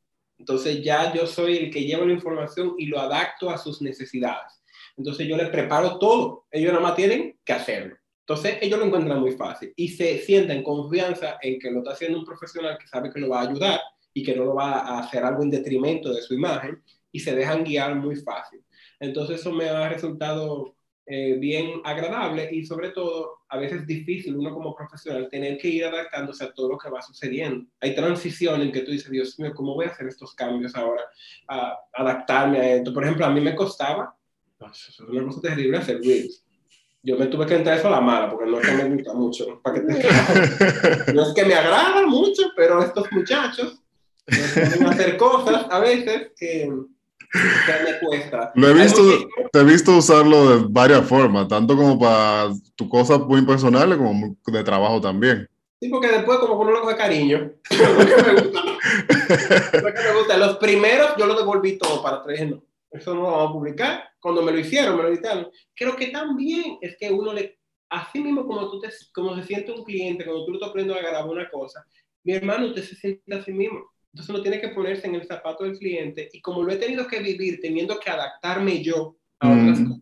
Entonces ya yo soy el que lleva la información y lo adapto a sus necesidades. Entonces yo les preparo todo, ellos nada más tienen que hacerlo. Entonces ellos lo encuentran muy fácil y se sienten confianza en que lo está haciendo un profesional que sabe que lo va a ayudar y que no lo va a hacer algo en detrimento de su imagen y se dejan guiar muy fácil. Entonces eso me ha resultado eh, bien agradable y sobre todo a veces difícil uno como profesional tener que ir adaptándose a todo lo que va sucediendo. Hay transición en que tú dices, Dios mío, ¿cómo voy a hacer estos cambios ahora? A adaptarme a esto. Por ejemplo, a mí me costaba, es una cosa terrible hacer reels. Yo me tuve que entrar eso a la mala porque no es que me gusta mucho. Para que no es que me agrada mucho, pero estos muchachos pueden hacer cosas a veces que me cuesta.
Lo he visto, te he visto usarlo de varias formas, tanto como para tu cosa muy personal como de trabajo también.
Sí, porque después como uno cariño. lo que me gusta. lo que me gusta. Los primeros yo lo devolví todo para traer, no, eso no lo vamos a publicar. Cuando me lo hicieron, me lo editaron. Creo que también es que uno le, así mismo como tú te, como se siente un cliente, cuando tú lo estás aprendiendo a grabar una cosa, mi hermano, usted se siente así mismo Entonces uno tiene que ponerse en el zapato del cliente y como lo he tenido que vivir, teniendo que adaptarme yo a otras cosas,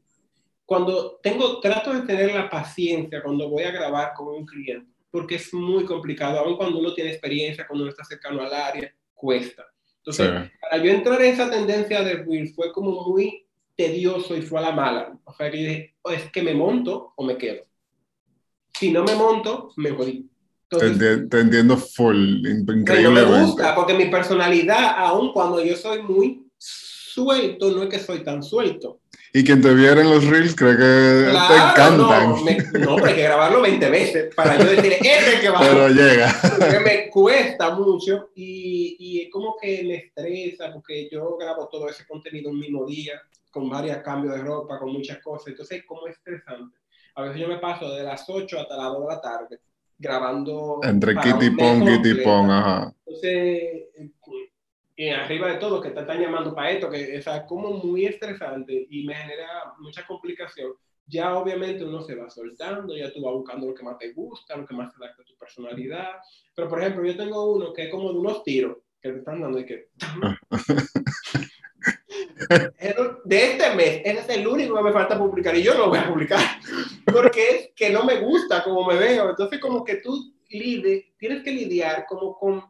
cuando tengo, trato de tener la paciencia cuando voy a grabar con un cliente, porque es muy complicado, aun cuando uno tiene experiencia, cuando uno está cercano al área, cuesta. Entonces, para yo entrar en esa tendencia de Reels fue como muy tedioso y fue a la mala. O sea, que dije, oh, es que me monto o me quedo. Si no me monto, me jodí.
Te, entiendo full, increíblemente.
No me gusta, porque mi personalidad, aun cuando yo soy muy suelto, no es que soy tan suelto.
Y quien te viera en los reels cree que te encantan.
No, no, pero hay que grabarlo 20 veces para yo decir, este que va.
Pero llega.
Porque me cuesta mucho y, y es como que me estresa porque yo grabo todo ese contenido un mismo día, con varios cambios de ropa, con muchas cosas. Entonces, es como estresante. A veces yo me paso de las 8 hasta las 2 de la tarde grabando.
Entre Kitty Pong, Kitty Pong, ajá.
Entonces, y arriba de todo, que te están llamando para esto, que es como muy estresante y me genera mucha complicación. Ya obviamente uno se va soltando, ya tú vas buscando lo que más te gusta, lo que más te adapta a tu personalidad. Pero por ejemplo, yo tengo uno que es como de unos tiros que te están dando y que... de este mes, ese es el único que me falta publicar y yo no lo voy a publicar porque es que no me gusta como me veo. Entonces como que tú lide, tienes que lidiar como con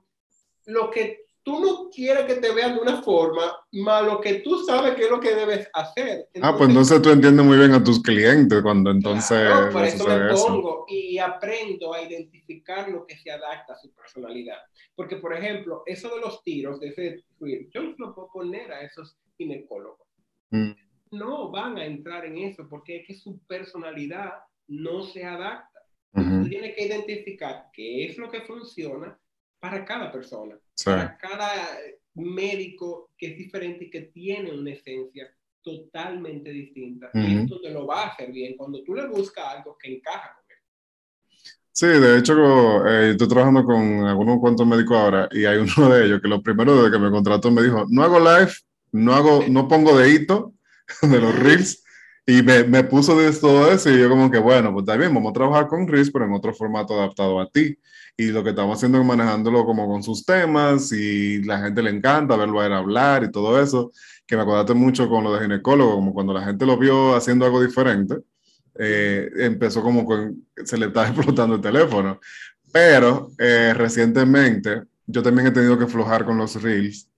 lo que tú no quieres que te vean de una forma, más lo que tú sabes que es lo que debes hacer.
ah, pues entonces tú entiendes muy bien a tus clientes cuando entonces...
Claro, por eso me pongo y aprendo a identificar lo que se adapta a su personalidad. Porque, por ejemplo, eso de los tiros, de ese, yo no puedo poner a esos ginecólogos. Mm. No van a entrar en eso porque es que su personalidad no se adapta. Tú tienes que identificar qué es lo que funciona para cada persona, para cada médico que es diferente y que tiene una esencia totalmente distinta. Y esto te lo va a hacer bien cuando tú le buscas algo que encaja con él.
Sí, de hecho, eh, estoy trabajando con algunos cuantos médicos ahora y hay uno de ellos que lo primero de que me contrató me dijo, no hago live, no, hago, no pongo dedito de los reels. Y me, me, puso de todo eso y yo como que, bueno, pues bien, vamos a trabajar con Reels, pero en otro formato adaptado a ti y lo que estamos haciendo es manejándolo como con sus temas y la gente le encanta verlo a él hablar y todo eso, que me acordaste mucho con lo de ginecólogo, como cuando la gente lo vio haciendo algo diferente, eh, empezó como con, se le estaba explotando el teléfono. Pero eh, recientemente yo también he tenido que aflojar con los reels.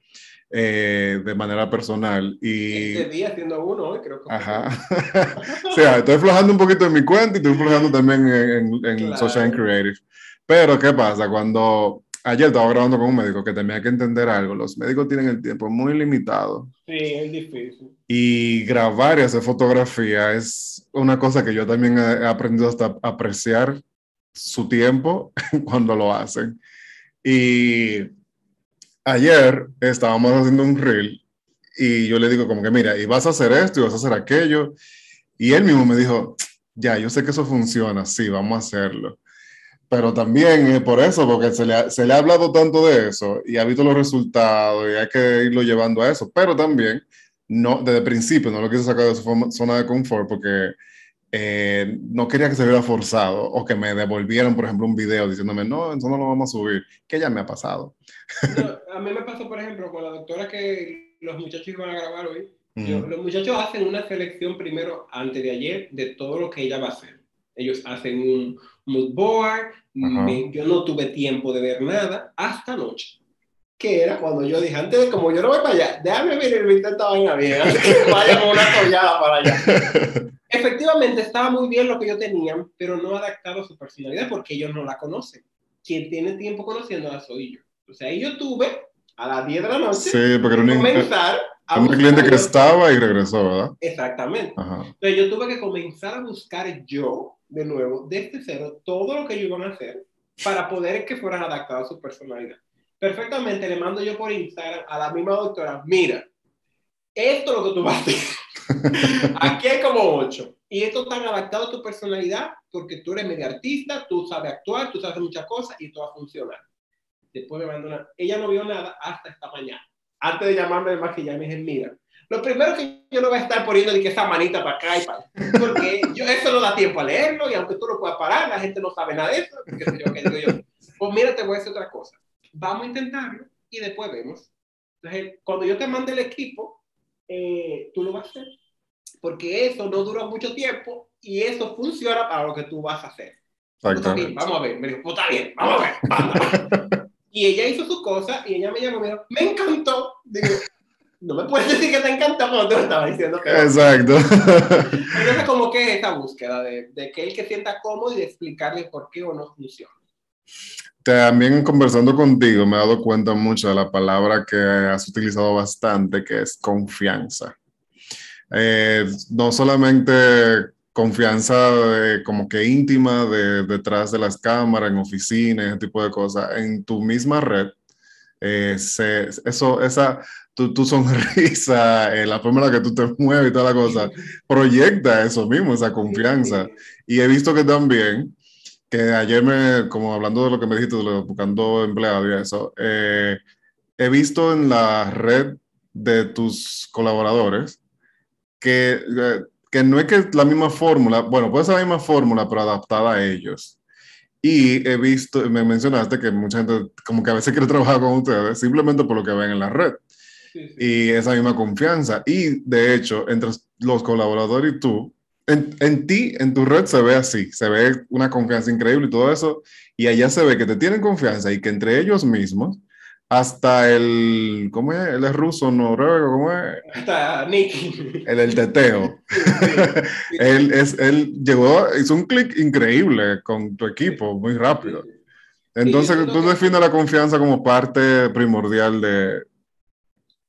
Eh, de manera personal y...
Este día haciendo uno, creo que...
Ajá. o sea, estoy aflojando un poquito en mi cuenta y estoy aflojando también en, en, Social and Creative. Pero, ¿qué pasa? Cuando ayer estaba grabando con un médico que tenía que entender algo, los médicos tienen el tiempo muy limitado.
Sí, es difícil.
Y grabar y hacer fotografía es una cosa que yo también he aprendido hasta apreciar su tiempo cuando lo hacen. Y ayer estábamos haciendo un reel y yo le digo como que, mira, y vas a hacer esto y vas a hacer aquello. Y él mismo me dijo, ya, yo sé que eso funciona, sí, vamos a hacerlo pero también es por eso, porque se le, ha, se le, ha, hablado tanto de eso y ha visto los resultados y hay que irlo llevando a eso, pero también no, desde el principio no lo quise sacar de su zona de confort porque eh, no quería que se viera forzado o que me devolvieran, por ejemplo, un video diciéndome, no, eso no lo vamos a subir, que ya me ha pasado.
a mí me pasó, por ejemplo, con la doctora que los muchachos iban a grabar hoy. los muchachos hacen una selección primero, antes de ayer, de todo lo que ella va a hacer. Ellos hacen un, mood board, yo no tuve tiempo de ver nada hasta noche. Que era cuando yo dije, antes de como yo no voy para allá, déjame ver el esta vaina bien, antes que vaya con una collada para allá. Efectivamente, estaba muy bien lo que yo tenía, pero no adaptado a su personalidad porque ellos no la conocen. Quien tiene tiempo conociéndola soy yo. O sea, ahí yo tuve a las 10 de la noche
sí, porque era
comenzar
a un cliente que estaba y regresó, ¿verdad?
Exactamente. Entonces yo tuve que comenzar a buscar yo de nuevo, desde cero, todo lo que ellos iban a hacer para poder que fueran adaptados a su personalidad. Perfectamente, le mando yo por Instagram a la misma doctora, mira, esto es lo que tú vas a hacer. Aquí hay como ocho. Y esto está adaptado a tu personalidad porque tú eres medio artista, tú sabes actuar, tú sabes muchas cosas y esto va a funcionar. Después me mandó. Ella no vio nada hasta esta mañana. Antes de llamarme de maquillar, me dije, mira, lo primero que yo no voy a estar poniendo ni que esa manita para acá y para porque yo, eso no da tiempo a leerlo y aunque tú lo puedas parar, la gente no sabe nada de eso. Porque yo, digo yo, pues mira, te voy a decir otra cosa. Vamos a intentarlo, y después vemos. Entonces, cuando yo te mande el equipo, eh, tú lo vas a hacer. Porque eso no dura mucho tiempo y eso funciona para lo que tú vas a hacer. Pues vamos a ver. Me dijo, pues está bien, vamos a ver. y ella hizo su cosa y ella me llamó y me dijo, me encantó. Digo, no me puedes decir que te encanta cuando te lo estaba diciendo. Que
Exacto.
Entonces, como que esa búsqueda de, de que él que sienta cómodo y de explicarle por qué o no funciona.
También conversando contigo me he dado cuenta mucho de la palabra que has utilizado bastante, que es confianza. Eh, no solamente confianza como que íntima de, detrás de las cámaras, en oficinas, ese tipo de cosas, en tu misma red, eh, eso, esa, tu, tu sonrisa, eh, la forma en la que tú te mueves y toda la cosa, proyecta eso mismo, esa confianza. Y he visto que también que ayer me, como hablando de lo que me dijiste, buscando empleados y eso, eh, he visto en la red de tus colaboradores que, eh, que no es que la misma fórmula, bueno, puede ser la misma fórmula, pero adaptada a ellos. Y he visto, me mencionaste que mucha gente como que a veces quiere trabajar con ustedes simplemente por lo que ven en la red. Y esa misma confianza. Y de hecho, entre los colaboradores y tú, en, ti, en tu red se ve así, se ve una confianza increíble y todo eso, y allá se ve que te tienen confianza y que entre ellos mismos, hasta el, ¿cómo es? Él es ruso, noruego, ¿cómo es?
Hasta Nick.
El, el teteo. él, es, él llegó, hizo un clic increíble con tu equipo, muy rápido. Entonces, tú defines la confianza como parte primordial de...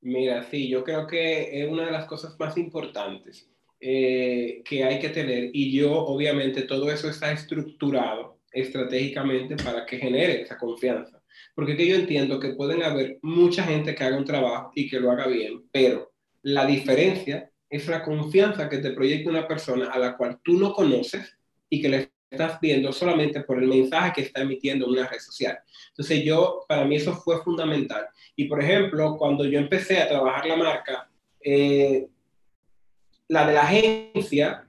Mira, sí, yo creo que es una de las cosas más importantes eh, que hay que tener y yo obviamente todo eso está estructurado estratégicamente para que genere esa confianza. Porque que yo entiendo que pueden haber mucha gente que haga un trabajo y que lo haga bien, pero la diferencia es la confianza que te proyecta una persona a la cual tú no conoces y que le estás viendo solamente por el mensaje que está emitiendo en una red social. Entonces yo, para mí eso fue fundamental. Y por ejemplo, cuando yo empecé a trabajar la marca, eh, la de la agencia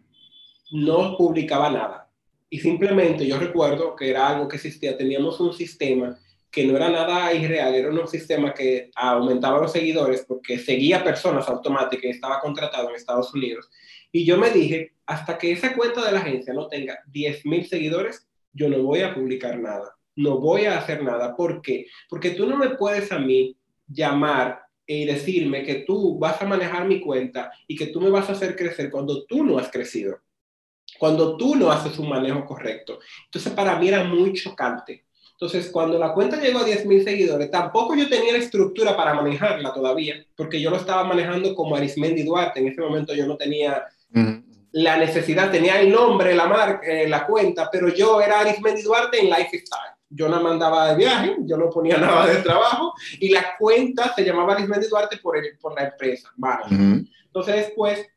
no publicaba nada. Y simplemente yo recuerdo que era algo que existía, teníamos un sistema que no era nada irreal, era un sistema que aumentaba los seguidores porque seguía personas automáticas y estaba contratado en Estados Unidos. Y yo me dije, hasta que esa cuenta de la agencia no tenga 10.000 seguidores, yo no voy a publicar nada, no voy a hacer nada. ¿Por qué? Porque tú no me puedes a mí llamar y decirme que tú vas a manejar mi cuenta y que tú me vas a hacer crecer cuando tú no has crecido, cuando tú no haces un manejo correcto. Entonces, para mí era muy chocante. Entonces, cuando la cuenta llegó a 10.000 seguidores, tampoco yo tenía la estructura para manejarla todavía, porque yo lo estaba manejando como Arismendi Duarte. En ese momento yo no tenía la necesidad, tenía el nombre, la marca, eh, la cuenta, pero yo era Arismendi Duarte en Lifestyle yo no mandaba de viaje, yo no ponía nada de trabajo y la cuenta se llamaba Arismendi Duarte por, el, por la empresa. Vale. Entonces después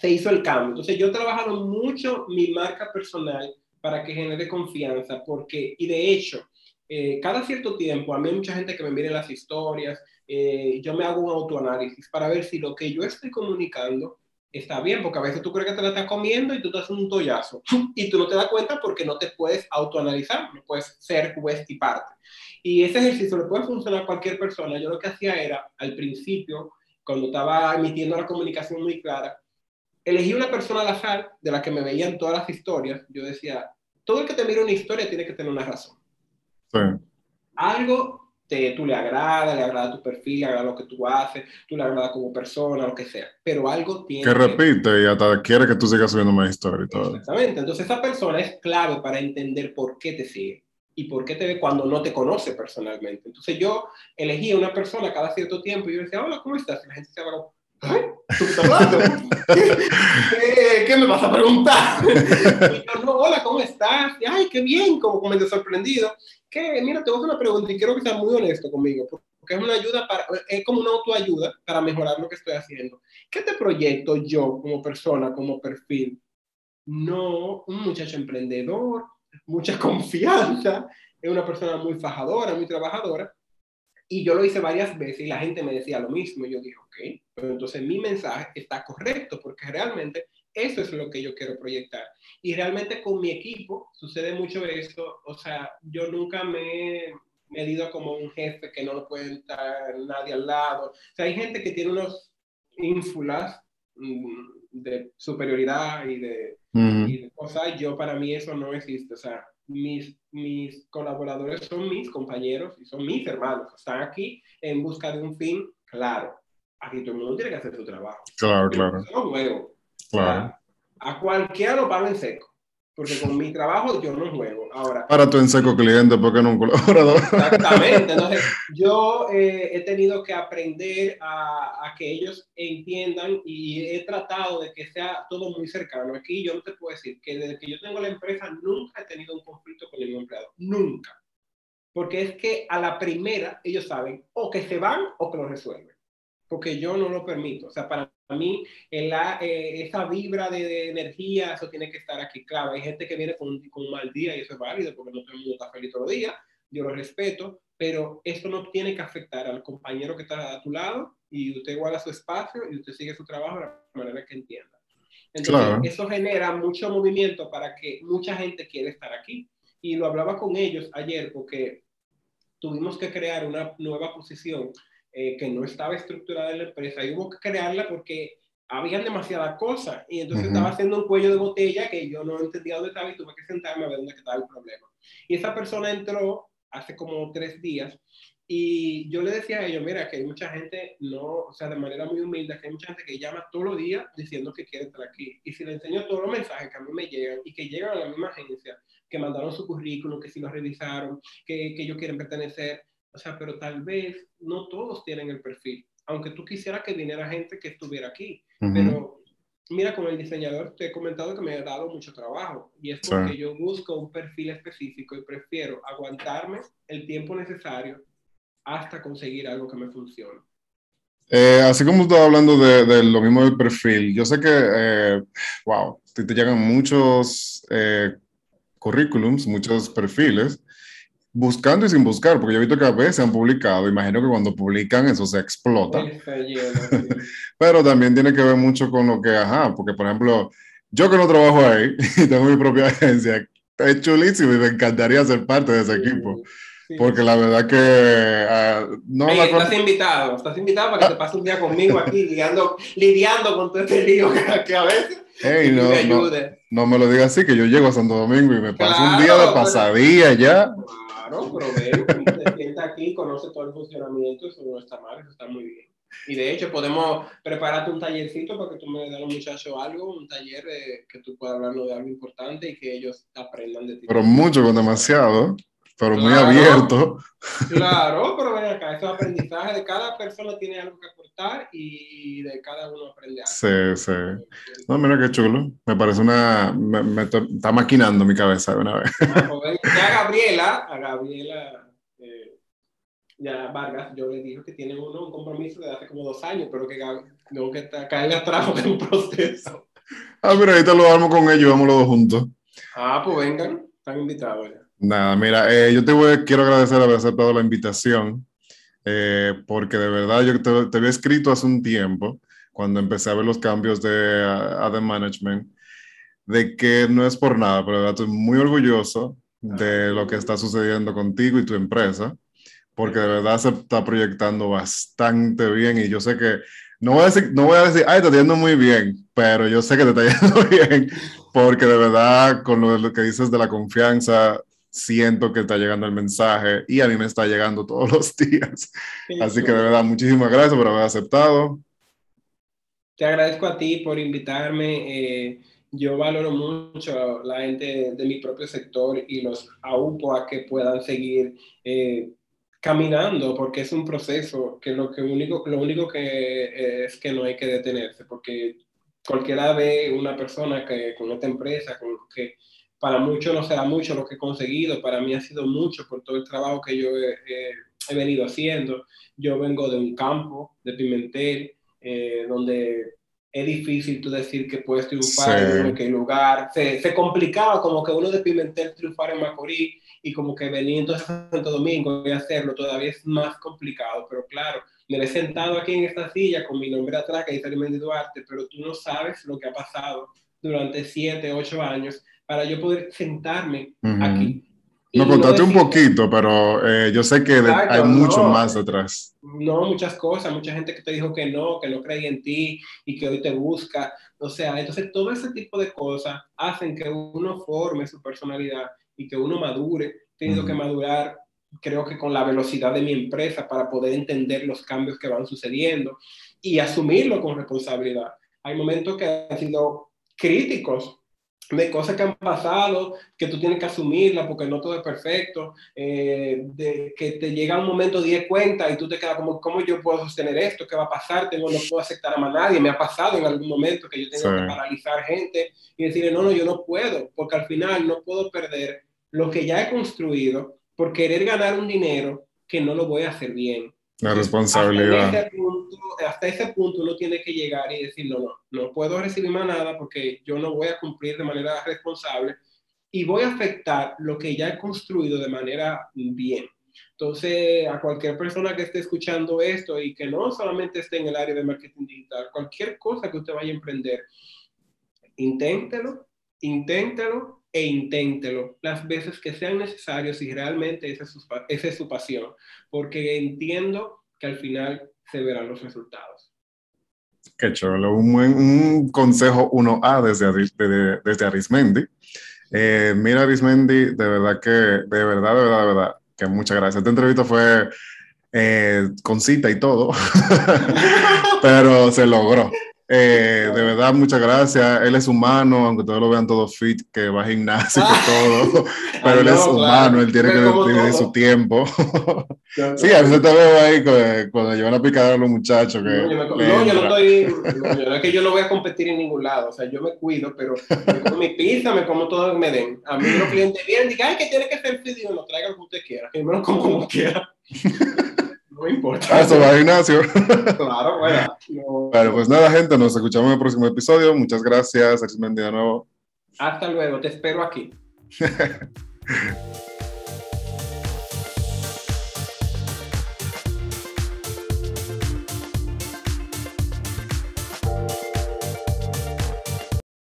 se hizo el cambio. Entonces yo he trabajado mucho mi marca personal para que genere confianza, porque, y de hecho, eh, cada cierto tiempo, a mí hay mucha gente que me mire las historias, eh, yo me hago un autoanálisis para ver si lo que yo estoy comunicando está bien, porque a veces tú crees que te la estás comiendo y tú te haces un tollazo y tú no te das cuenta porque no te puedes autoanalizar, no puedes ser juez y parte. Y ese ejercicio le puede funcionar a cualquier persona. Yo lo que hacía era, al principio, cuando estaba emitiendo la comunicación muy clara, elegí una persona al azar de la que me veían todas las historias. Yo decía, todo el que te mire una historia tiene que tener una razón.
Sí.
Algo te, tú le agrada, le agrada tu perfil, le agrada lo que tú haces, tú le agrada como persona, lo que sea, pero algo tiene...
Que repite y hasta quiere que tú sigas subiendo más historia y todo.
Exactamente, entonces esa persona es clave para entender por qué te sigue y por qué te ve cuando no te conoce personalmente. Entonces yo elegí a una persona cada cierto tiempo y yo decía, hola, ¿cómo estás? Y la gente se hablaba, ¿Ay? ¿Tú estás hablando? ¿Qué, ¿Qué, me vas a preguntar? Y yo, no, hola, ¿cómo estás? Y, Ay, qué bien, como comenté sorprendido que, mira, te voy a hacer una pregunta y quiero que seas muy honesto conmigo, porque es una ayuda para, es como una autoayuda para mejorar lo que estoy haciendo. ¿Qué te proyecto yo como persona, como perfil? No, un muchacho emprendedor, mucha confianza, es una persona muy fajadora, muy trabajadora. Y yo lo hice varias veces y la gente me decía lo mismo. Y yo dije, ok, pero entonces mi mensaje está correcto porque realmente eso es lo que yo quiero proyectar. Y realmente con mi equipo sucede mucho eso. O sea, yo nunca me, medido como un jefe que no lo puede estar nadie al lado. O sea, hay gente que tiene unos ínfulas mm, de superioridad y de, y de cosas. Yo, para mí, eso no existe. O sea, mis, mis colaboradores son mis compañeros y son mis hermanos. Están aquí en busca de un fin claro. Aquí todo el mundo tiene que hacer su trabajo.
Claro, claro.
No Claro. a cualquiera lo pagan en seco porque con mi trabajo yo no juego. Ahora,
Para tu en seco cliente, porque no un colaborador.
Exactamente. Entonces, yo eh, he tenido que aprender a, a, que ellos entiendan y he tratado de que sea todo muy cercano. Aquí yo no te puedo decir que desde que yo tengo la empresa nunca he tenido un conflicto con ningún empleado. Nunca. Porque es que a la primera ellos saben o que se van o que lo resuelven. Porque yo no lo permito. O sea, para a mí, la, eh, esa vibra de, energía, eso tiene que estar aquí. Claro, hay gente que viene con, con, un mal día y eso es válido porque no todo el mundo está feliz días, yo lo respeto, pero esto no tiene que afectar al compañero que está a tu lado y usted guarda su espacio y usted sigue su trabajo de la manera que entienda. Entonces, eso genera mucho movimiento para que mucha gente quiera estar aquí. Y lo hablaba con ellos ayer porque tuvimos que crear una nueva posición eh, que no estaba estructurada en la empresa y hubo que crearla porque habían demasiadas cosas y entonces estaba haciendo un cuello de botella que yo no entendía dónde estaba y tuve que sentarme a ver dónde estaba el problema. Y esa persona entró hace como tres días y yo le decía a ellos, mira, que hay mucha gente, no, o sea, de manera muy humilde, que hay mucha gente que llama todos los días diciendo que quiere estar aquí. Y si le enseño todos los mensajes que a mí me llegan y que llegan a la misma agencia, que mandaron su currículum, que si lo revisaron, que, que ellos quieren pertenecer, o sea, pero tal vez no todos tienen el perfil, aunque tú quisieras que viniera gente que estuviera aquí. Pero mira, como el diseñador te he comentado que me ha dado mucho trabajo y es porque yo busco un perfil específico y prefiero aguantarme el tiempo necesario hasta conseguir algo que me funcione.
Eh, así como estaba hablando de, lo mismo del perfil, yo sé que, eh, wow, te, te, llegan muchos eh, currículums, muchos perfiles, buscando y sin buscar, porque yo he visto que a veces han publicado, imagino que cuando publican eso se explota. Pero también tiene que ver mucho con lo que, ajá, porque por ejemplo, yo que no trabajo ahí y tengo mi propia agencia, es chulísimo y me encantaría ser parte de ese equipo. Porque la verdad que uh, no
hey, estás invitado, estás invitado para que te pases un día conmigo aquí lidiando, lidiando con todo este lío que, a veces
hey, no, me ayude. No, no, me lo digas así, que yo llego a Santo Domingo y me paso un día de pasadía ya.
Claro, pero ven, te sienta aquí, conoce todo el funcionamiento, eso no está mal, eso está muy bien. Y de hecho, podemos prepararte un tallercito para que tú me des a los muchachos algo, un taller de, que tú puedas hablarnos de algo importante y que ellos aprendan de ti.
Pero mucho, con demasiado pero muy abierto.
Claro, pero ven acá, esos aprendizajes de cada persona tiene algo que aportar y de cada uno aprende algo.
Sí, sí. No, mira qué chulo. Me parece una. Me, está maquinando mi cabeza de una vez.
Ah, pues, ya a Gabriela, a Gabriela. Eh, ya Vargas, yo le dije que tiene uno un compromiso de hace como dos años, pero que tengo que caerle atrás en un proceso.
Ah, mira, ahorita lo armo con ellos, vamos los dos juntos.
Ah, pues vengan, están invitados ya.
Nada, mira, eh, yo te voy, quiero agradecer haber aceptado la invitación, eh, porque de verdad yo te, te, había escrito hace un tiempo, cuando empecé a ver los cambios de Ad Management, de que no es por nada, pero de verdad estoy muy orgulloso de lo que está sucediendo contigo y tu empresa, porque de verdad se está proyectando bastante bien y yo sé que no voy a decir, no voy a decir, ay, te está yendo muy bien, pero yo sé que te está yendo bien, porque de verdad, con lo que dices de la confianza, siento que está llegando el mensaje y a mí me está llegando todos los días. Así que de verdad, muchísimas gracias por haber aceptado.
Te agradezco a ti por invitarme. Eh, yo valoro mucho la gente de mi propio sector y los aupo a que puedan seguir eh, caminando, porque es un proceso que lo, que único, lo único que eh, es que no hay que detenerse, porque cualquiera ve una persona que con esta empresa, con que para muchos no será mucho lo que he conseguido, para mí ha sido mucho por todo el trabajo que yo he, venido haciendo. Yo vengo de un campo, de Pimentel, eh, donde es difícil tú decir que puedes triunfar en cualquier lugar. Se, se, complicaba como que uno de Pimentel triunfar en Macorís y como que venir entonces a Santo Domingo y hacerlo todavía es más complicado, pero claro, me he sentado aquí en esta silla con mi nombre atrás, que dice Mendy Duarte, pero tú no sabes lo que ha pasado durante siete, ocho años para yo poder sentarme aquí
No, contaste un poquito, pero eh, yo sé que hay mucho más detrás.
No, muchas cosas, mucha gente que te dijo que no, que no creía en ti y que hoy te busca. O sea, entonces todo ese tipo de cosas hacen que uno forme su personalidad y que uno madure. He tenido que madurar, creo que con la velocidad de mi empresa para poder entender los cambios que van sucediendo y asumirlo con responsabilidad. Hay momentos que han sido críticos de cosas que han pasado, que tú tienes que asumirlas porque no todo es perfecto, eh, de que te llega un momento de cuenta y tú te quedas como, ¿cómo yo puedo sostener esto? ¿Qué va a pasar? Tengo, no puedo aceptar a más nadie. Me ha pasado en algún momento que yo tengo que paralizar gente y decirle, no, no, yo no puedo, porque al final no puedo perder lo que ya he construido por querer ganar un dinero que no lo voy a hacer bien.
La responsabilidad.
Hasta ese, punto, hasta ese punto uno tiene que llegar y decir, no, no, no puedo recibir más nada porque yo no voy a cumplir de manera responsable y voy a afectar lo que ya he construido de manera bien. Entonces, a cualquier persona que esté escuchando esto y que no solamente esté en el área de marketing digital, cualquier cosa que usted vaya a emprender, inténtelo, inténtelo e inténtelo las veces que sean necesarios si realmente esa es, su, esa es su pasión, porque entiendo que al final se verán los resultados.
Qué chulo, un, un consejo 1A desde, desde Arismendi. Eh, mira, Arismendi, de verdad que, de verdad, de verdad, de verdad, que muchas gracias. Esta entrevista fue eh, con cita y todo, pero se logró. Eh, de verdad, muchas gracias. Él es humano, aunque todos lo vean todo fit, que va a gimnasio y todo, pero él es humano, él tiene que dividir su tiempo. sí, a veces te veo ahí cuando, llevan a picar a los muchachos. Que
no, yo, no estoy, es que yo no voy a competir en ningún lado, o sea, yo me cuido, pero me como mi pizza, me como todo lo que me den. A mí los clientes vienen y dicen, ay, que tiene que ser fit, no traiga lo que usted quiera, que me lo como como quiera. No importa. Ah,
eso va a gimnasio. claro, bueno. Bueno, pues nada, gente, nos escuchamos en el próximo episodio. Muchas gracias, Arismendi de nuevo.
Hasta luego, te espero aquí.